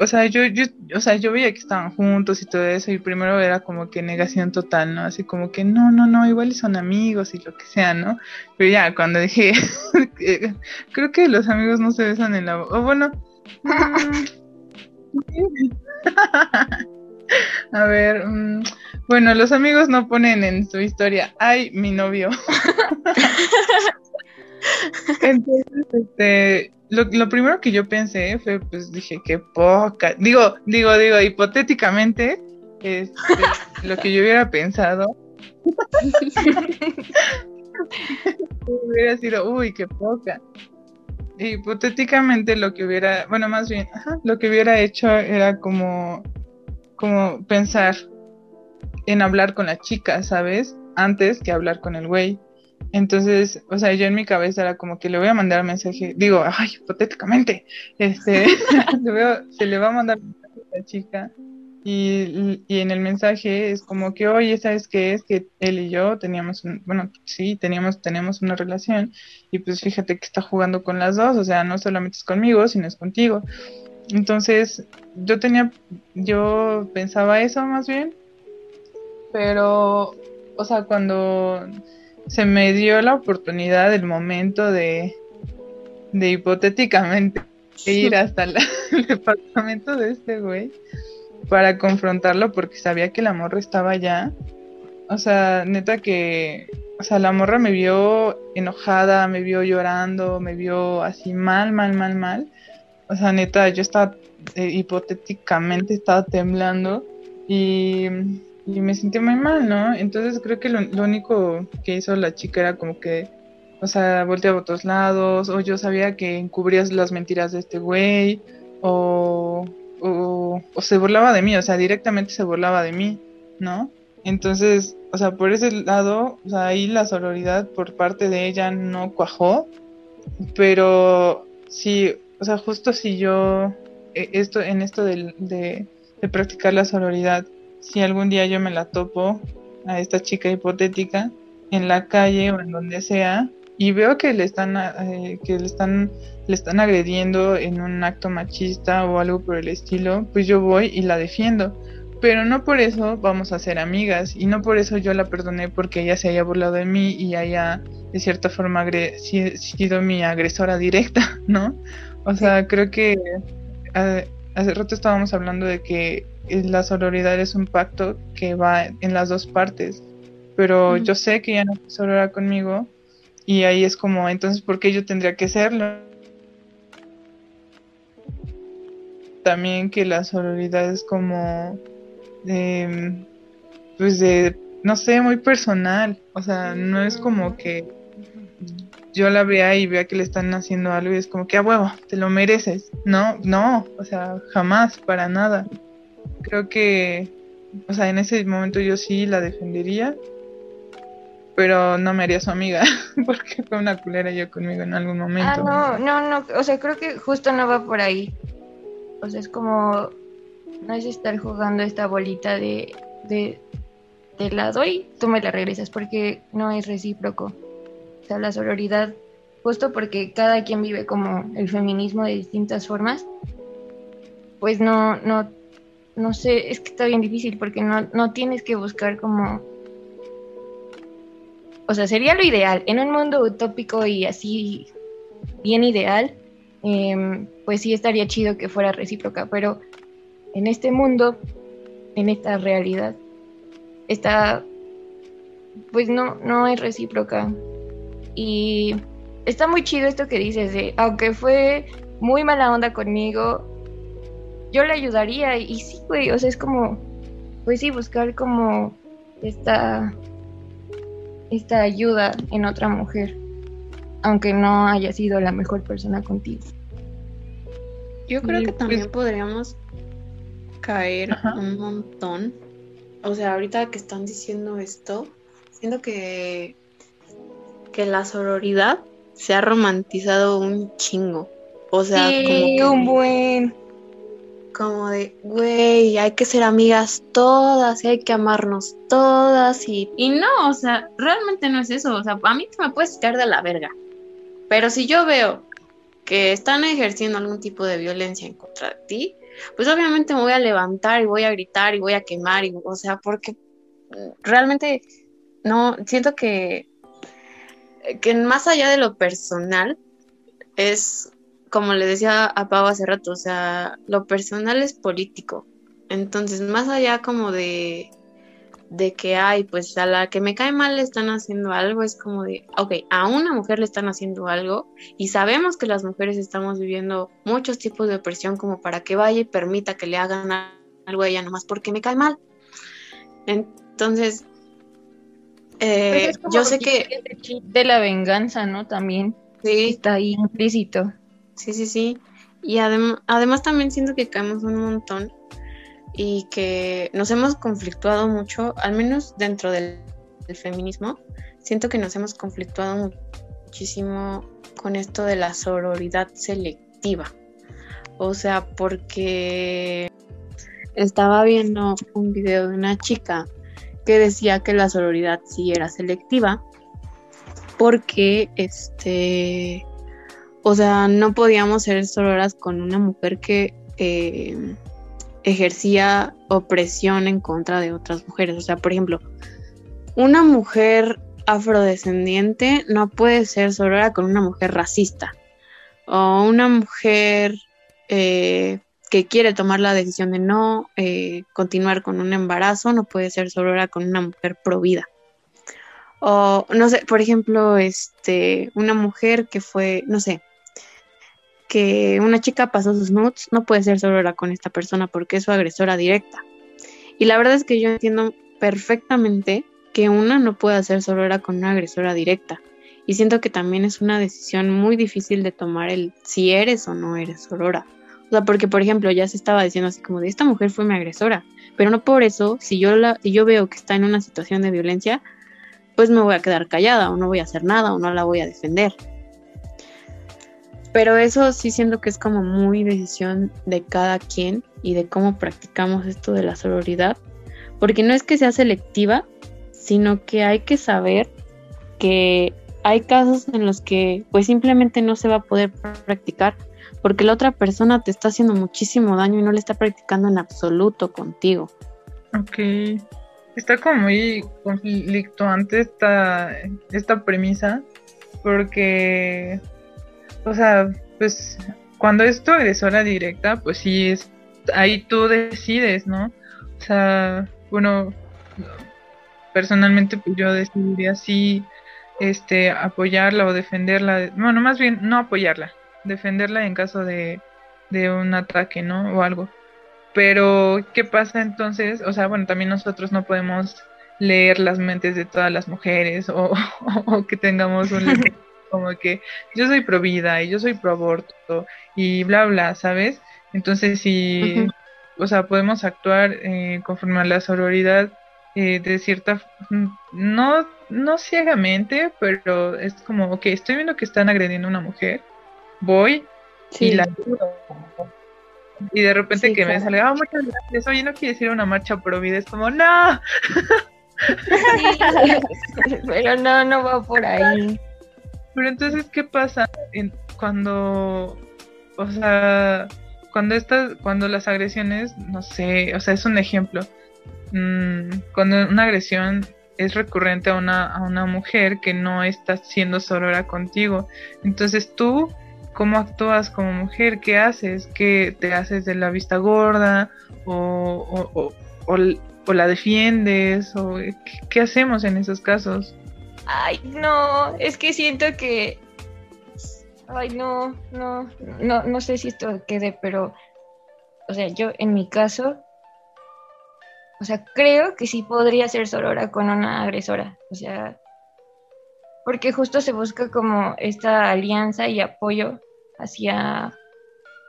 o sea, yo, yo, o sea, yo veía que estaban juntos y todo eso, y primero era como que negación total, ¿no? Así como que no, no, no, igual son amigos y lo que sea, ¿no? Pero ya, cuando dije, creo que los amigos no se besan en la o bueno, mm, a ver, mm, bueno, los amigos no ponen en su historia, ay, mi novio. Entonces, este, lo, primero que yo pensé fue, pues dije, qué poca. Digo, digo, digo, hipotéticamente, este, lo que yo hubiera pensado hubiera sido, uy, qué poca. Hipotéticamente lo que hubiera, bueno, más bien, lo que hubiera hecho era como, como pensar en hablar con la chica, ¿sabes? Antes que hablar con el güey. Entonces, o sea, yo en mi cabeza era como que le voy a mandar mensaje, digo, ay, hipotéticamente, este, se le va a mandar mensaje a la chica y, y, en el mensaje es como que, oye, ¿sabes qué es? Que él y yo teníamos, un, bueno, sí, teníamos, tenemos una relación y pues fíjate que está jugando con las dos, o sea, no solamente es conmigo, sino es contigo. Entonces, yo tenía, yo pensaba eso más bien, pero, o sea, cuando se me dio la oportunidad, el momento de, de hipotéticamente ir hasta el departamento de este güey para confrontarlo porque sabía que la morra estaba allá. O sea, neta que, o sea, la morra me vio enojada, me vio llorando, me vio así mal, mal, mal, mal. O sea, neta, yo estaba, eh, hipotéticamente estaba temblando y y me sentí muy mal, ¿no? Entonces creo que lo, único que hizo la chica era como que, o sea, volteaba a otros lados, o yo sabía que encubrías las mentiras de este güey, o, o, se burlaba de mí, o sea, directamente se burlaba de mí, ¿no? Entonces, o sea, por ese lado, o sea, ahí la sororidad por parte de ella no cuajó, pero sí, o sea, justo si yo, e, esto, en esto de, de, de practicar la sororidad, si algún día yo me la topo a esta chica hipotética en la calle o en donde sea y veo que le están eh, que le están le están agrediendo en un acto machista o algo por el estilo, pues yo voy y la defiendo. Pero no por eso vamos a ser amigas y no por eso yo la perdoné porque ella se haya burlado de mí y haya de cierta forma sido mi agresora directa, ¿no? O sea, creo que eh, hace rato estábamos hablando de que la sororidad es un pacto que va en las dos partes, pero yo sé que ya no es sorora conmigo y ahí es como, entonces, ¿por qué yo tendría que serlo? También que la sororidad es como, em, pues de, no sé, muy personal, o sea, no es como que yo la vea y vea que le están haciendo algo y es como que a huevo, te lo mereces. No, no, o sea, jamás, para nada creo que, o sea, en ese momento yo sí la defendería, pero no me haría su amiga, porque fue una culera yo conmigo en algún momento. Ah, no, no, no, o sea, creo que justo no va por ahí. O sea, es como, no es estar jugando esta bolita de, de, de lado y tú me la regresas, porque no es recíproco. O sea, la sororidad, justo porque cada quien vive como el feminismo de distintas formas, pues no, no no sé, es que está bien difícil porque no, no tienes que buscar como... O sea, sería lo ideal. En un mundo utópico y así bien ideal, em, pues sí estaría chido que fuera recíproca, pero en este mundo, en esta realidad, está, pues no, no es recíproca. Y está muy chido esto que dices de, aunque fue muy mala onda conmigo, yo le ayudaría y sí, güey, o sea, es como, pues sí, buscar como esta, esta ayuda en otra mujer, aunque no haya sido la mejor persona contigo. Yo creo que también pues podríamos caer un montón. O sea, ahorita que están diciendo esto, siento que, que la sororidad se ha romantizado un chingo. O sea, como un buen. Como de, güey, hay que ser amigas todas y hay que amarnos todas y... Y no, o sea, realmente no es eso. O sea, a mí te me puedes caer de la verga. Pero si yo veo que están ejerciendo algún tipo de violencia en contra de ti, pues obviamente me voy a levantar y voy a gritar y voy a quemar, y, o sea, porque realmente no, siento que, que más allá de lo personal, es como le decía a Pau hace rato, o sea, lo personal es político. Entonces, más allá como de, de que, hay, pues a la que me cae mal le están haciendo algo, es como de, ok, a una mujer le están haciendo algo y sabemos que las mujeres estamos viviendo muchos tipos de opresión como para que vaya y permita que le hagan algo a ella nomás porque me cae mal. Entonces, eh, pues yo sé que... De la venganza, ¿no? También. Sí. Está ahí implícito. Sí, sí, sí. Y además también siento que caemos un montón y que nos hemos conflictuado mucho, al menos dentro del, feminismo, siento que nos hemos conflictuado muchísimo con esto de la sororidad selectiva. O sea, porque estaba viendo un video de una chica que decía que la sororidad sí era selectiva porque este o sea, no podíamos ser sororas con una mujer que eh, ejercía opresión en contra de otras mujeres. O sea, por ejemplo, una mujer afrodescendiente no puede ser sorora con una mujer racista. O una mujer eh, que quiere tomar la decisión de no eh, continuar con un embarazo no puede ser sorora con una mujer provida. O, no sé, por ejemplo, este, una mujer que fue, no sé, que una chica pasó sus nudes, no puede ser sorora con esta persona porque es su agresora directa. Y la verdad es que yo entiendo perfectamente que una no pueda ser sorora con una agresora directa. Y siento que también es una decisión muy difícil de tomar el si eres o no eres sorora. O sea, porque por ejemplo ya se estaba diciendo así como de esta mujer fue mi agresora, pero no por eso, si yo la, si yo veo que está en una situación de violencia, pues me voy a quedar callada o no voy a hacer nada o no la voy a defender. Pero eso sí siento que es como muy decisión de cada quien y de cómo practicamos esto de la sororidad. Porque no es que sea selectiva, sino que hay que saber que hay casos en los que pues simplemente no se va a poder practicar porque la otra persona te está haciendo muchísimo daño y no le está practicando en absoluto contigo. Ok. Está como muy conflictuante esta, esta premisa porque o sea, pues cuando es tu agresora directa, pues sí es, ahí tú decides, ¿no? O sea, bueno, personalmente pues yo decidiría sí, este, apoyarla o defenderla, bueno, más bien no apoyarla, defenderla en caso de, de un ataque, ¿no? O algo. Pero, ¿qué pasa entonces? O sea, bueno, también nosotros no podemos leer las mentes de todas las mujeres o, o que tengamos un como que yo soy pro vida y yo soy pro aborto y bla, bla, ¿sabes? Entonces, si, o sea, podemos actuar eh, conforme a la sororidad eh, de cierta, no, no ciegamente, pero es como, ok, estoy viendo que están agrediendo a una mujer, voy y la ayudo. Y de repente que me sale, ah, muchas gracias, oye, no quiero ir a una marcha pro vida, es como, no. pero no, no va por ahí. Pero entonces, ¿qué pasa cuando, o sea, cuando estas, cuando las agresiones, no sé, o sea, es un ejemplo, mm, cuando una agresión es recurrente a una, a una mujer que no está siendo sorora contigo, entonces tú cómo actúas como mujer, qué haces, qué te haces de la vista gorda o, o, o, la defiendes o qué, hacemos en esos casos. Ay, no, es que siento que... Ay, no, no, no, no sé si esto quede, pero, o sea, yo en mi caso, o sea, creo que sí podría ser sorora con una agresora, o sea, porque justo se busca como esta alianza y apoyo hacia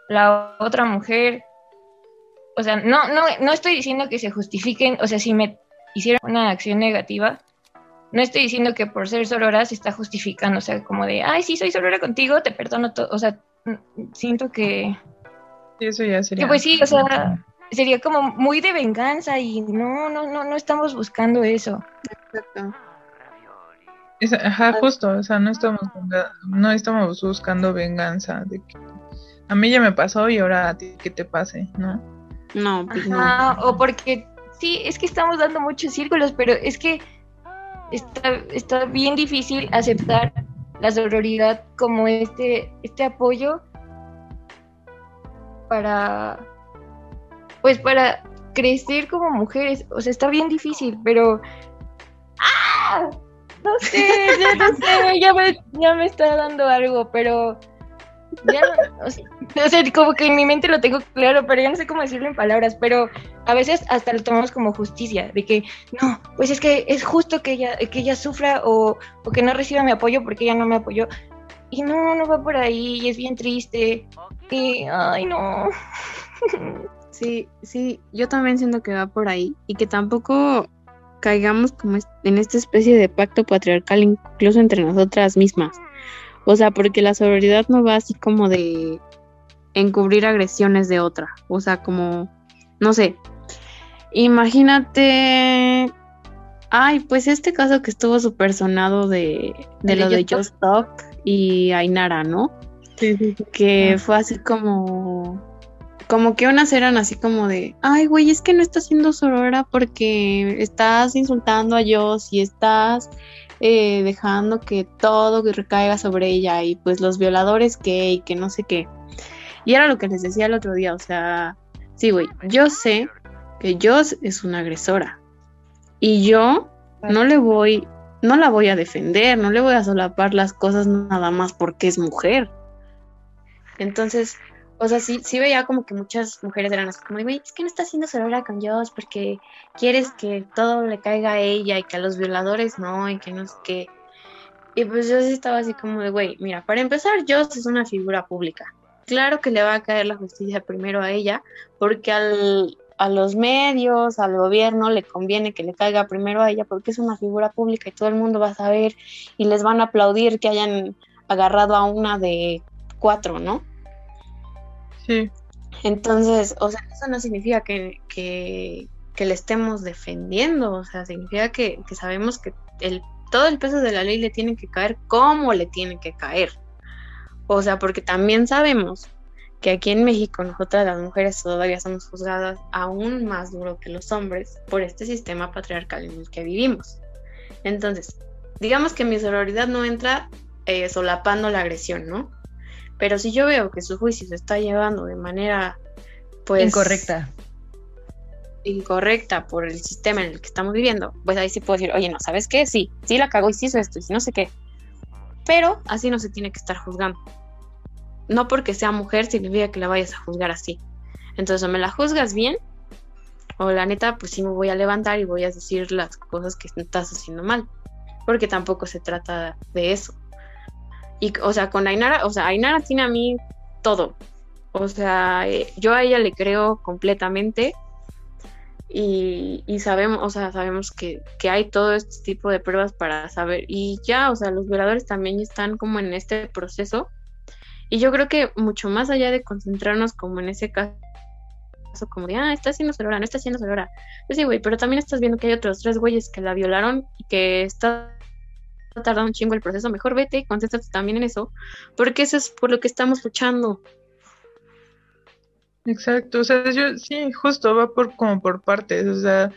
la otra mujer. O sea, no, no, no estoy diciendo que se justifiquen, o sea, si me hicieron una acción negativa, no estoy diciendo que por ser sorora se está justificando, o sea, como de, ay, sí, soy sorora contigo, te perdono todo, o sea, siento que... Eso ya sería... Que pues sí, o sea, sería como muy de venganza y no, no, no, no estamos buscando eso. Exacto ajá, ah. justo, o sea, no estamos, no estamos buscando venganza de que a mí ya me pasó y ahora a ti que te pase, ¿no? No, pues no. O porque sí, es que estamos dando muchos círculos, pero es que está, está bien difícil aceptar la sororidad como este, este apoyo para, pues para crecer como mujeres. O sea, está bien difícil, pero... ¡Ah! No sé, ya me, ya me está dando algo, pero ya no, o sea, como que en mi mente lo tengo claro, pero ya no sé cómo decirlo en palabras, pero a veces hasta lo tomamos como justicia, de que no, pues es que es justo que ella, que ella sufra o, o que no reciba mi apoyo porque ella no me apoyó. Y no, no va por ahí, y es bien triste. Y, ay, no. Sí, sí, yo también siento que va por ahí y que tampoco caigamos como en esta especie de pacto patriarcal incluso entre nosotras mismas. O sea, porque la sororidad no va así como de encubrir agresiones de otra. O sea, como, no sé, imagínate... Ay, pues este caso que estuvo súper sonado de, de lo de Just Talk y Ainara, ¿no? Sí, sí, sí. Que fue así como como que unas eran así como de, ay, güey, es que no estás siendo sorora porque estás insultando a Dios y estás eh, dejando que todo recaiga sobre ella y pues los violadores que y que no sé qué. Y era lo que les decía el otro día, o sea, sí, güey, yo sé que Joss es una agresora y yo no le voy, no la voy a defender, no le voy a solapar las cosas nada más porque es mujer. Entonces, o sea, sí, sí veía como que muchas mujeres eran así como, güey, es que no estás haciendo sorora con Dios porque quieres que todo le caiga a ella y que a los violadores no, y que no sé qué. Y pues yo sí estaba así como de, güey, mira, para empezar, Dios es una figura pública. Claro que le va a caer la justicia primero a ella, porque al, a los medios, al gobierno le conviene que le caiga primero a ella, porque es una figura pública y todo el mundo va a saber y les van a aplaudir que hayan agarrado a una de cuatro, ¿no? Entonces, o sea, eso no significa que, que, le estemos defendiendo, o sea, significa que, que sabemos que el, todo el peso de la ley le tiene que caer como le tiene que caer. O sea, porque también sabemos que aquí en México nosotras las mujeres todavía somos juzgadas aún más duro que los hombres por este sistema patriarcal en el que vivimos. Entonces, digamos que mi sororidad no entra eh, solapando la agresión, ¿no? Pero si yo veo que su juicio se está llevando de manera, pues... Incorrecta. Incorrecta por el sistema en el que estamos viviendo, pues ahí sí puedo decir, oye, no, ¿sabes qué? Sí, sí la cagó y sí hizo esto y no sé qué. Pero así no se tiene que estar juzgando. No porque sea mujer significa que la vayas a juzgar así. Entonces, o me la juzgas bien, o la neta, pues sí me voy a levantar y voy a decir las cosas que estás haciendo mal. Porque tampoco se trata de eso. Y, o sea, con Ainara, o sea, Ainara tiene a mí todo. O sea, eh, yo a ella le creo completamente. Y, sabemos, o sea, sabemos que, hay todo este tipo de pruebas para saber. Y ya, o sea, los violadores también están como en este proceso. Y yo creo que mucho más allá de concentrarnos como en ese caso como de, ah, está haciendo Solora, no está haciendo Solora. Pues sí, güey, pero también estás viendo que hay otros tres güeyes que la violaron y que está tardado un chingo el proceso, mejor vete y concéntrate también en eso, porque eso es por lo que estamos luchando. Exacto, o sea, yo sí, justo va por como por partes, o sea,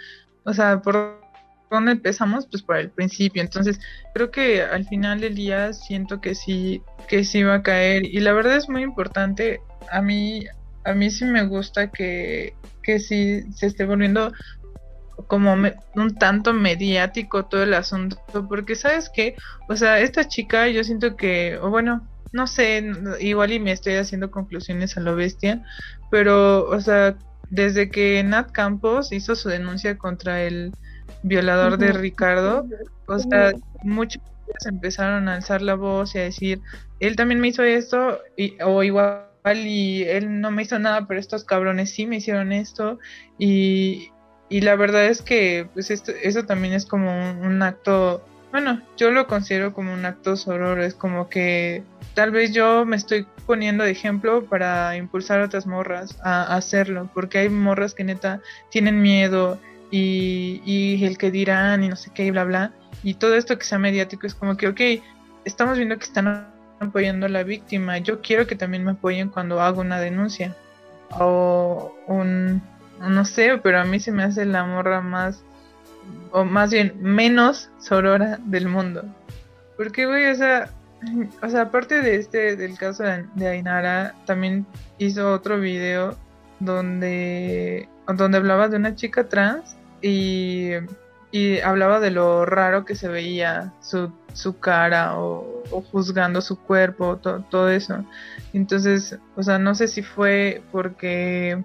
o sea, por dónde empezamos? Pues por el principio. Entonces, creo que al final del día siento que sí, que sí va a caer. Y la verdad es muy importante. A mí, a mí sí me gusta que, que sí se esté volviendo como un tanto mediático todo el asunto, porque sabes qué, o sea, esta chica yo siento que, o bueno, no sé, igual y me estoy haciendo conclusiones a lo bestia, pero, o sea, desde que Nat Campos hizo su denuncia contra el violador de Ricardo, o sea, muchos empezaron a alzar la voz y a decir, él también me hizo esto, y, o igual y él no me hizo nada, pero estos cabrones sí me hicieron esto, y, y la verdad es que pues esto, eso también es como un, acto, bueno, yo lo considero como un acto sororo, es como que tal vez yo me estoy poniendo de ejemplo para impulsar a otras morras a, hacerlo, porque hay morras que neta tienen miedo y, y el que dirán y no sé qué y bla bla, y todo esto que sea mediático es como que, ok, estamos viendo que están apoyando a la víctima, yo quiero que también me apoyen cuando hago una denuncia o un no sé, pero a mí se me hace la morra más, o más bien menos sorora del mundo. Porque, güey, o sea, o sea, aparte de este, del caso de Ainara, también hizo otro video donde, donde hablaba de una chica trans y, y hablaba de lo raro que se veía su, su cara o, juzgando su cuerpo, todo eso. Entonces, o sea, no sé si fue porque,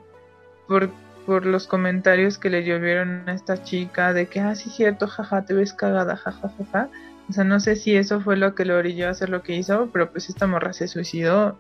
porque por los comentarios que le llovieron a esta chica de que, ah, sí, cierto, jaja, te ves cagada, jajajaja. Ja, ja, O sea, no sé si eso fue lo que lo orilló a hacer lo que hizo, pero pues esta morra se suicidó.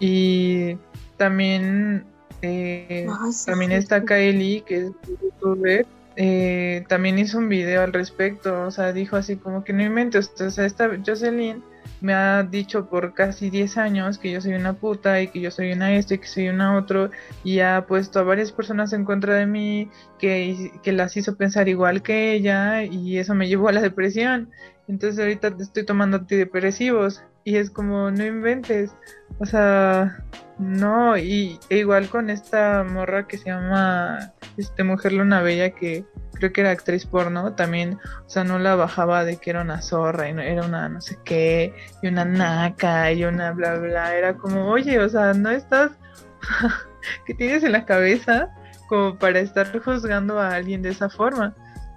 Y también, eh, también está Kylie, que es youtuber, eh, también hizo un video al respecto. O sea, dijo así como que no inventes. O sea, esta Jocelyn me ha dicho por casi 10 años que yo soy una puta y que yo soy una esto y que soy una otro y ha puesto a varias personas en contra de mí que, que las hizo pensar igual que ella y eso me llevó a la depresión. Entonces ahorita estoy tomando antidepresivos y es como no inventes. O sea, no, y e igual con esta morra que se llama este Mujer Luna Bella, que creo que era actriz porno, también, o sea, no la bajaba de que era una zorra y no, era una no sé qué, y una naca y una bla bla. Era como, oye, o sea, no estás. ¿Qué tienes en la cabeza como para estar juzgando a alguien de esa forma?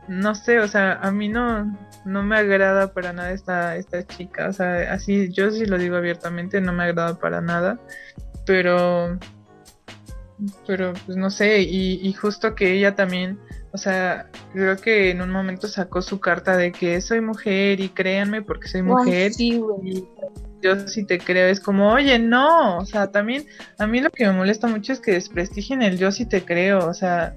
No sé, o sea, a mí no, no me agrada para nada esta, esta chica. O sea, así, yo sí lo digo abiertamente, no me agrada para nada pero pero pues no sé, y, justo que ella también, o sea, creo que en un momento sacó su carta de que soy mujer y créanme porque soy mujer. y yo sí te creo, es como, oye, no, o sea, también a mí lo que me molesta mucho es que desprestigien el yo sí te creo, o sea,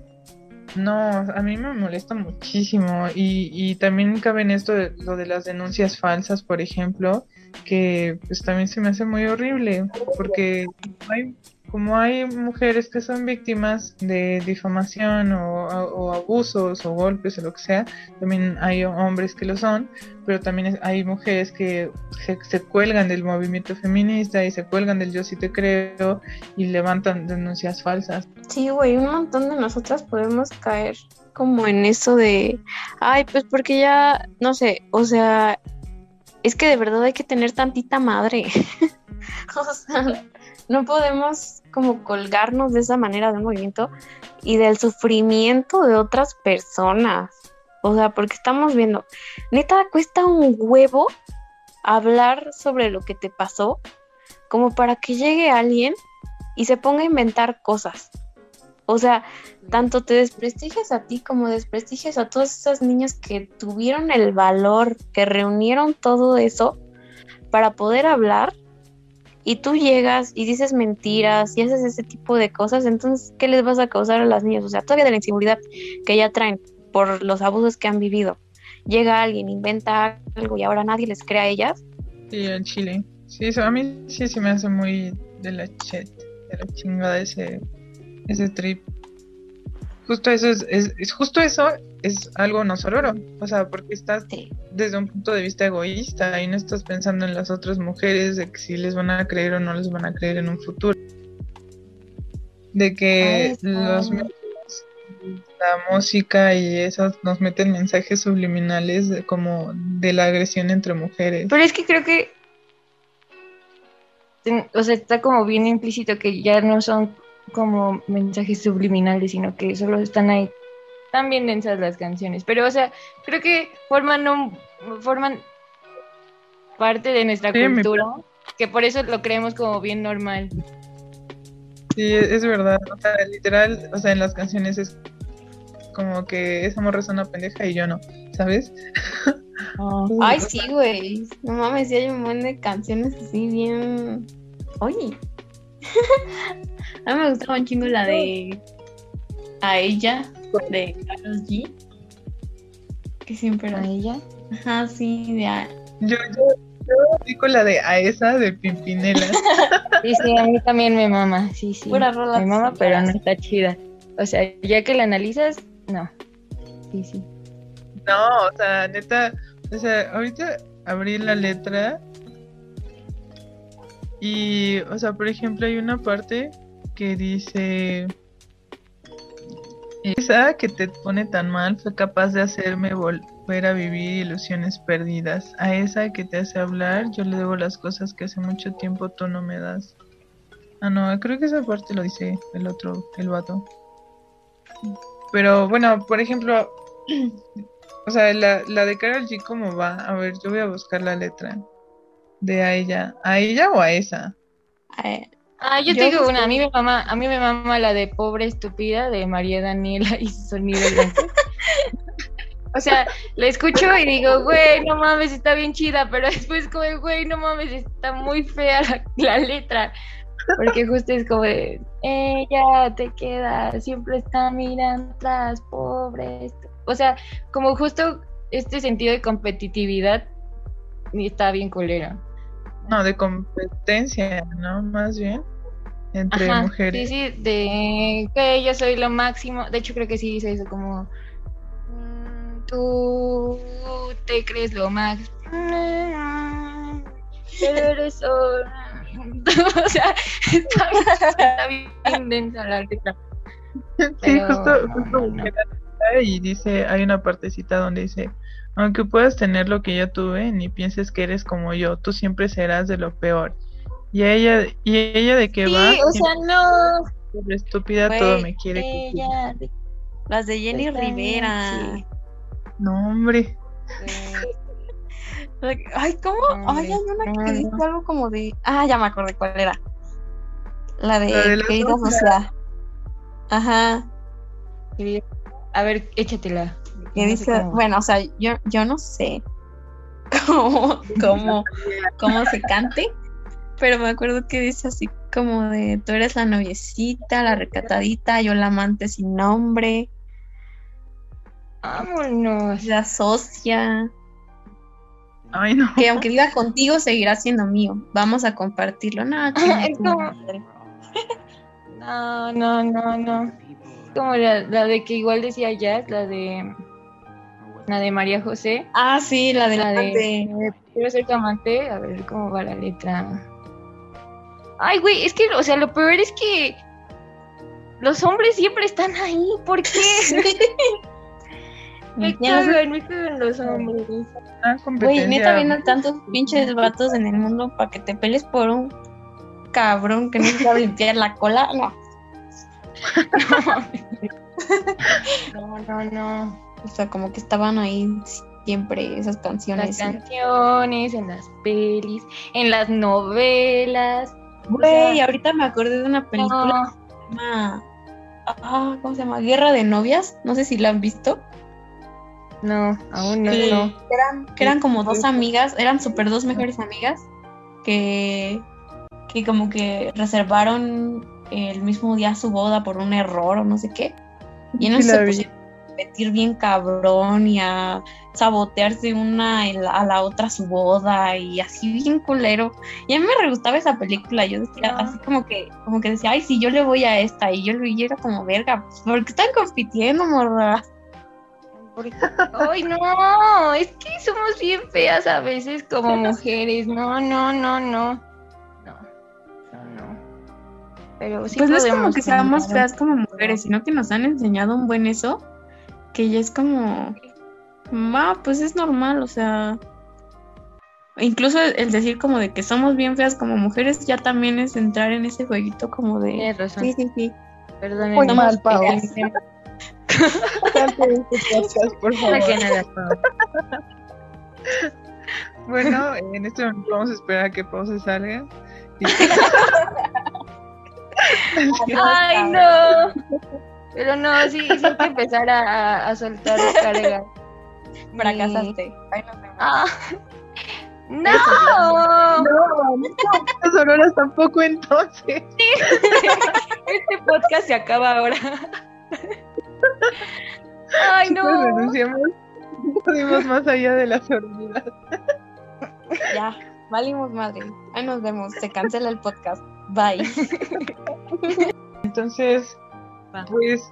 no, a mí me molesta muchísimo y, y también cabe en esto de, lo de las denuncias falsas, por ejemplo, que pues también se me hace muy horrible porque hay, como hay mujeres que son víctimas de difamación o, abusos o golpes o lo que sea, también hay hombres que lo son, pero también hay mujeres que se, cuelgan del movimiento feminista y se cuelgan del yo sí te creo y levantan denuncias falsas. Sí, güey, un montón de nosotras podemos caer como en eso de, ay, pues porque ya, no sé, o sea, es que de verdad hay que tener tantita madre. o sea, no podemos como colgarnos de esa manera de un movimiento y del sufrimiento de otras personas. O sea, porque estamos viendo, neta, cuesta un huevo hablar sobre lo que te pasó como para que llegue alguien y se ponga a inventar cosas. O sea, tanto te desprestigias a ti como desprestigias a todas esas niñas que tuvieron el valor, que reunieron todo eso para poder hablar y tú llegas y dices mentiras y haces ese tipo de cosas, entonces, ¿qué les vas a causar a las niñas? O sea, todavía de la inseguridad que ya traen por los abusos que han vivido. Llega alguien, inventa algo y ahora nadie les cree a ellas. Sí, en Chile. Sí, eso a mí sí se me hace muy de la chet, de la chingada ese ese trip. Justo eso es, es, justo eso es algo no sororo, o sea, porque estás desde un punto de vista egoísta y no estás pensando en las otras mujeres de que si les van a creer o no les van a creer en un futuro. De que los la música y eso nos meten mensajes subliminales de- como de la agresión entre mujeres. Pero es que creo que, o sea, está como bien implícito que ya no son como mensajes subliminales, sino que solo están ahí. Están bien densas las canciones, pero, o sea, creo que forman un, forman parte de nuestra Sí, me cultura, que por eso lo creemos como bien normal. Sí, es es verdad. O sea, literal, o sea, en las canciones es como que esa morra es una pendeja y yo no, ¿sabes? Ay, sí, güey. No mames, sí hay un montón de canciones así bien. Oye. A mí me gustaba un chingo la de. A ella, de Carlos G. Que siempre A era. ella. Ajá, sí, de. a- Yo, yo, yo digo la de a esa de Pimpinela. Sí, sí, a mí también me mama, sí, sí. Pura rola Me mama, pero no está chida. O sea, ya que la analizas, no. Sí, sí. No, o sea, neta, o sea, ahorita abrí la letra y, o sea, por ejemplo, hay una parte que dice, esa que te pone tan mal fue capaz de hacerme volver a vivir ilusiones perdidas. A esa que te hace hablar, yo le debo las cosas que hace mucho tiempo tú no me das. Ah, no, creo que esa parte lo dice el otro, el vato. Pero bueno, por ejemplo, o sea, la, la de Carol G, ¿cómo va? A ver, yo voy a buscar la letra de a ella. ¿A ella o a esa? a- Ah, yo, Yo te digo busqué- una, a mí me mama, a mí me mama la de pobre estúpida de María Daniela y su sonido. O sea, la escucho y digo, güey, no mames, está bien chida, pero después como, güey, no mames, está muy fea la, la letra. Porque justo es como de, ella te queda, siempre está mirando atrás, pobre. estu-". O sea, como justo este sentido de competitividad está bien culero. No, de competencia, ¿no? Más bien. Entre Ajá, mujeres. Sí, sí, de que yo soy lo máximo. De hecho, creo que sí dice eso, como mm, tú te crees lo máximo. Eres o sea, está bien, está bien densa la letra. Sí, Pero, justo, justo no, no. letra y dice, hay una partecita donde dice, aunque puedas tener lo que yo tuve, ni pienses que eres como yo, tú siempre serás de lo peor. Y a ella, y ella de qué Sí, va, o sea, no. Siempre estúpida, Güey, todo me quiere. Ella, de- Las de Jenny Está bien, Rivera. sí. No, hombre. Ay, ¿cómo? No, Ay, hay una no, que no. dice algo como de. Ah, ya me acordé cuál era. La de, La de la querida sociedad. Ajá. A ver, échatela. Que dice, cómo. bueno, o sea, yo, yo no sé cómo, cómo, cómo se cante, pero me acuerdo que dice así como de tú eres la noviecita, la recatadita, yo la amante sin nombre, Vámonos. la socia, Ay, no. que aunque viva contigo seguirá siendo mío, vamos a compartirlo. No, Es como- madre. No, no, no, no. Como la, la de que igual decía Jazz, la de la de María José. Ah, sí, la de La la de de... Quiero ser tu amante, a ver cómo va la letra. Ay, güey, es que, o sea, lo peor es que los hombres siempre están ahí. ¿Por qué? me cagan, me cagan los hombres. Ah, Güey, neta viendo tantos pinches vatos en el mundo para que te pelees por un cabrón que no sabe limpiar la cola. No. No, no, no. O sea, como que estaban ahí siempre esas Las canciones. canciones, en las pelis, en las novelas. Güey, o sea, ahorita me acordé de una película No, que se llama. Ah, ¿cómo se llama? Guerra de novias. No sé si la han visto. no, aún no, Sí. no. Que eran, que eran como dos amigas, eran super dos mejores amigas que, que como que reservaron el mismo día su boda por un error o no sé qué. Y la se pusieron competir bien cabrón y a sabotearse una a la otra su boda y así bien culero. Y a mí me re gustaba esa película, yo decía, No. así como que, como que decía, ay, sí, yo le voy a esta, y yo lo y era como verga, pues, ¿por qué están compitiendo, morra? Ay, no, es que somos bien feas a veces como mujeres. No, no, no, no. No, no, no. Pero sí pues no es como que seamos feas como mujeres, sino que nos han enseñado un buen eso, que ya es como, ah, pues es normal, o sea, incluso el decir como de que somos bien feas como mujeres ya también es entrar en ese jueguito como de, Tienes razón. sí, sí, sí, Perdónenme. Muy mal, Pau. por favor. Bueno, en este momento vamos a esperar a que Pau se salga. Y- Ay, no. Pero no, sí, sí hay que empezar a, a- a soltar carga. fracasaste. Ay, nos vemos. Ah. No. No, las auroras tampoco entonces. Este podcast se acaba ahora. Ay, no. renunciamos. No podemos más allá de la sororidad. Ya, valimos madre. Ahí nos vemos, se cancela el podcast. Bye. Entonces, Va. pues,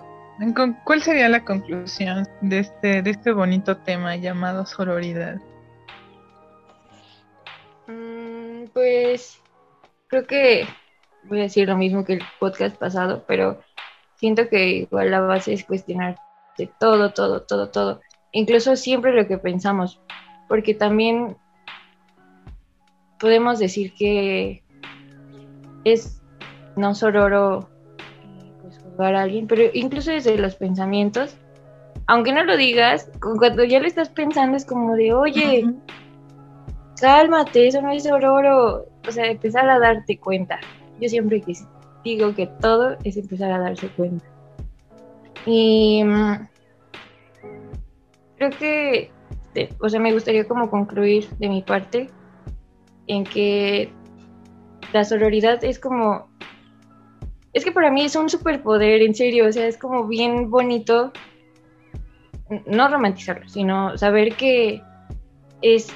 ¿cuál sería la conclusión de este, de este bonito tema llamado sororidad? Mm, Pues creo que voy a decir lo mismo que el podcast pasado, pero siento que igual la base es cuestionar de todo, todo, todo, todo. Incluso siempre lo que pensamos, porque también podemos decir que es no sororo juzgar a alguien, pero incluso desde los pensamientos, aunque no lo digas, cu- cuando ya lo estás pensando es como de, oye, cálmate, eso no es sororo. O sea, empezar a darte cuenta. Yo siempre digo que todo es empezar a darse cuenta. Y mm, creo que, o sea, me gustaría como concluir de mi parte en que la sororidad es como, es que para mí es un superpoder, en serio, o sea, es como bien bonito, no romantizarlo, sino saber que es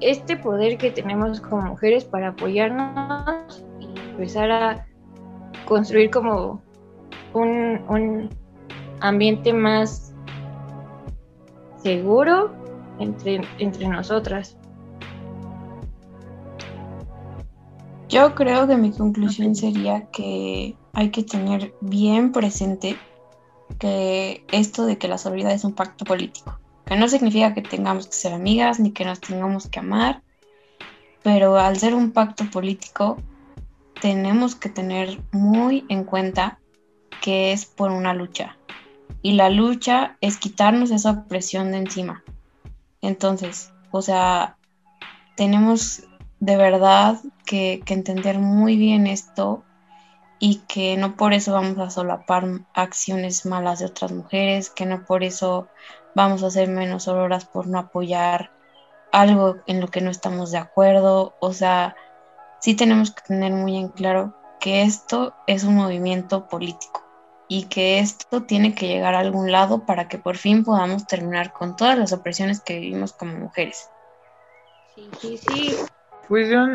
este poder que tenemos como mujeres para apoyarnos y empezar a construir como un, un ambiente más seguro entre, entre nosotras. Yo creo que mi conclusión sería que hay que tener bien presente que esto de que la sororidad es un pacto político, que no significa que tengamos que ser amigas ni que nos tengamos que amar, pero al ser un pacto político tenemos que tener muy en cuenta que es por una lucha y la lucha es quitarnos esa opresión de encima. Entonces, o sea, tenemos de verdad que, que entender muy bien esto y que no por eso vamos a solapar acciones malas de otras mujeres, que no por eso vamos a ser menos auroras por no apoyar algo en lo que no estamos de acuerdo. O sea, sí tenemos que tener muy en claro que esto es un movimiento político y que esto tiene que llegar a algún lado para que por fin podamos terminar con todas las opresiones que vivimos como mujeres. Sí, sí, sí. Pues yo,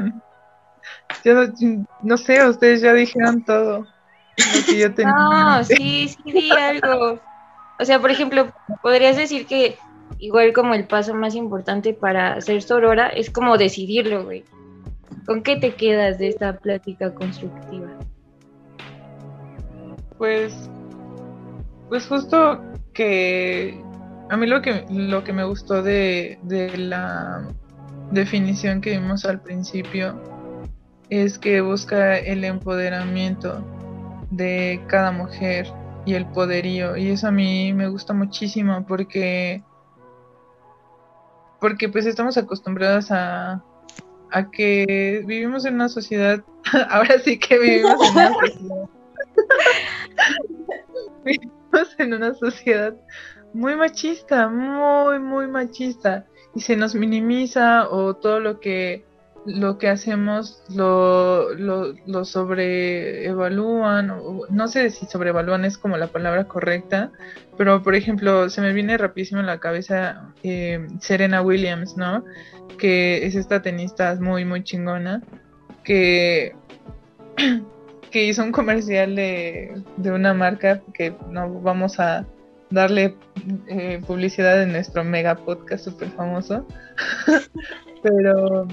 yo no, no sé, ustedes ya dijeron todo lo que yo tenía. No, sí, sí, di algo. O sea, por ejemplo, podrías decir que igual como el paso más importante para ser sorora es como decidirlo, güey. ¿Con qué te quedas de esta plática constructiva? Pues, pues justo que a mí lo que, lo que me gustó de, de la definición que vimos al principio es que busca el empoderamiento de cada mujer y el poderío y eso a mí me gusta muchísimo porque porque pues estamos acostumbrados a, a que vivimos en una sociedad ahora sí que vivimos en una sociedad vivimos en una sociedad muy machista, muy, muy machista. Y se nos minimiza o todo lo que lo que hacemos lo, lo, lo sobreevalúan, no sé si sobreevalúan es como la palabra correcta, pero por ejemplo, se me viene rapidísimo a la cabeza eh, Serena Williams, ¿no? Que es esta tenista muy, muy chingona, que que hizo un comercial de, de una marca que no vamos a darle eh, publicidad en nuestro mega podcast super famoso pero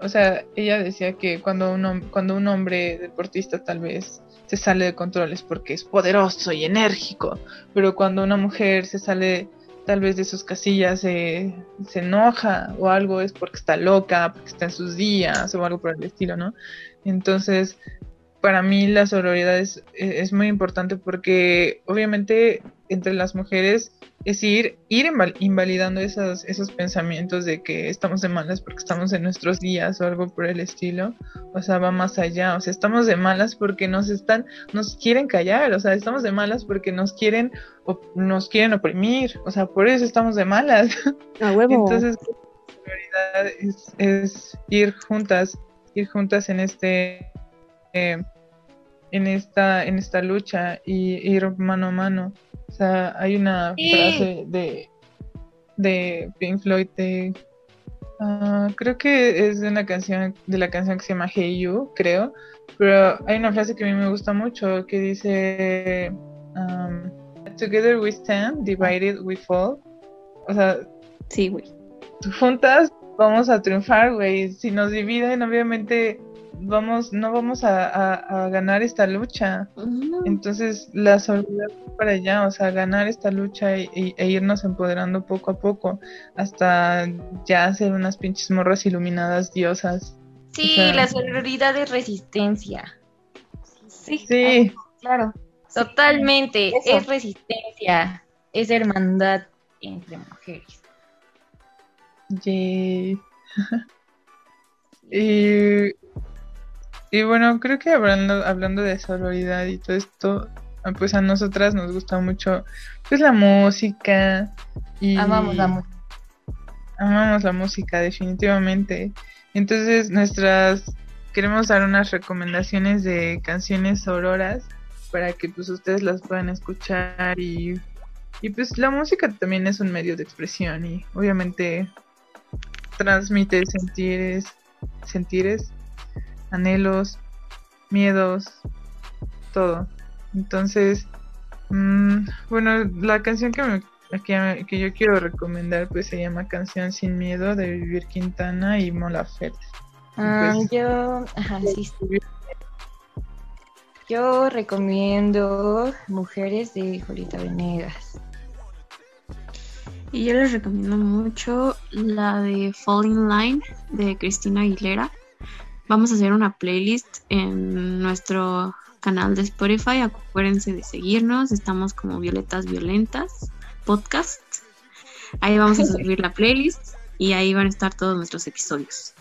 o sea, ella decía que cuando un, cuando un hombre deportista tal vez se sale de control es porque es poderoso y enérgico, pero cuando una mujer se sale tal vez de sus casillas se enoja o algo es porque está loca, porque está en sus días o algo por el estilo, ¿no? Entonces, para mí la sororidad es, es muy importante porque obviamente entre las mujeres es ir, ir invalidando esos, esos pensamientos de que estamos de malas porque estamos en nuestros días o algo por el estilo. O sea, va más allá. O sea, estamos de malas porque nos están, nos quieren callar. O sea, estamos de malas porque nos quieren, nos quieren oprimir. O sea, por eso estamos de malas. A huevo. Entonces, la es, es ir juntas, ir juntas en este, eh, en esta, en esta lucha y ir mano a mano. O sea, hay una frase de, de Pink Floyd de ah, creo que es de una canción de la canción que se llama Hey You, creo, pero hay una frase que a mí me gusta mucho que dice um, Together we stand, divided we fall. O sea, sí, güey. Juntas vamos a triunfar, güey. Si nos dividen, obviamente vamos, no vamos a, ganar esta lucha. Entonces, la solidaridad para allá, o sea, ganar esta lucha e, irnos empoderando poco a poco hasta ya ser unas pinches morras iluminadas diosas. Sí, la solidaridad es resistencia. Sí, sí. claro. Totalmente, es resistencia, es hermandad entre mujeres. y y bueno, creo que hablando, hablando de sororidad y todo esto, pues a nosotras nos gusta mucho pues la música y amamos la música. Amamos la música definitivamente. Entonces, nuestras queremos dar unas recomendaciones de canciones auroras para que pues ustedes las puedan escuchar y y pues la música también es un medio de expresión y obviamente transmite sentires sentires anhelos, miedos, todo. Entonces, mm, bueno, la canción que, me, que, yo quiero recomendar pues se llama Canción sin Miedo de Vivir Quintana y Mola Ferte. Ah, pues, yo, ajá, sí. Yo recomiendo Mujeres de Jolita Venegas. Y yo les recomiendo mucho la de Falling Line de Cristina Aguilera. Vamos a hacer una playlist en nuestro canal de Spotify. Acuérdense de seguirnos. Estamos como Violetas Violentas Podcast. Ahí vamos a subir la playlist y ahí van a estar todos nuestros episodios.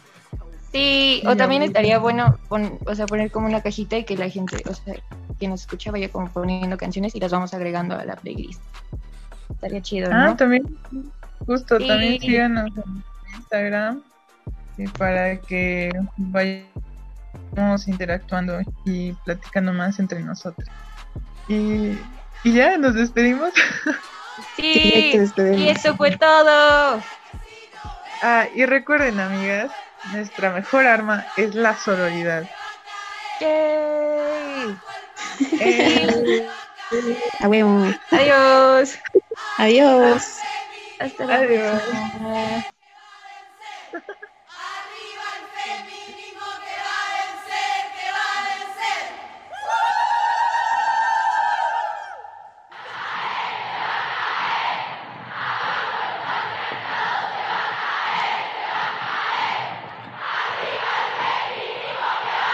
Sí, o también estaría bueno o sea, poner como una cajita y que la gente, o sea, que nos escucha vaya como poniendo canciones y las vamos agregando a la playlist. Estaría chido, ah, ¿no? Ah, también, justo, también síganos en Instagram para que vayamos interactuando y platicando más entre nosotros. Y, ya, nos despedimos. Sí, y eso fue todo. Ah, y recuerden, amigas, nuestra mejor arma es la sororidad. ¡Yay! Adiós. Adiós. Adiós. Hasta luego.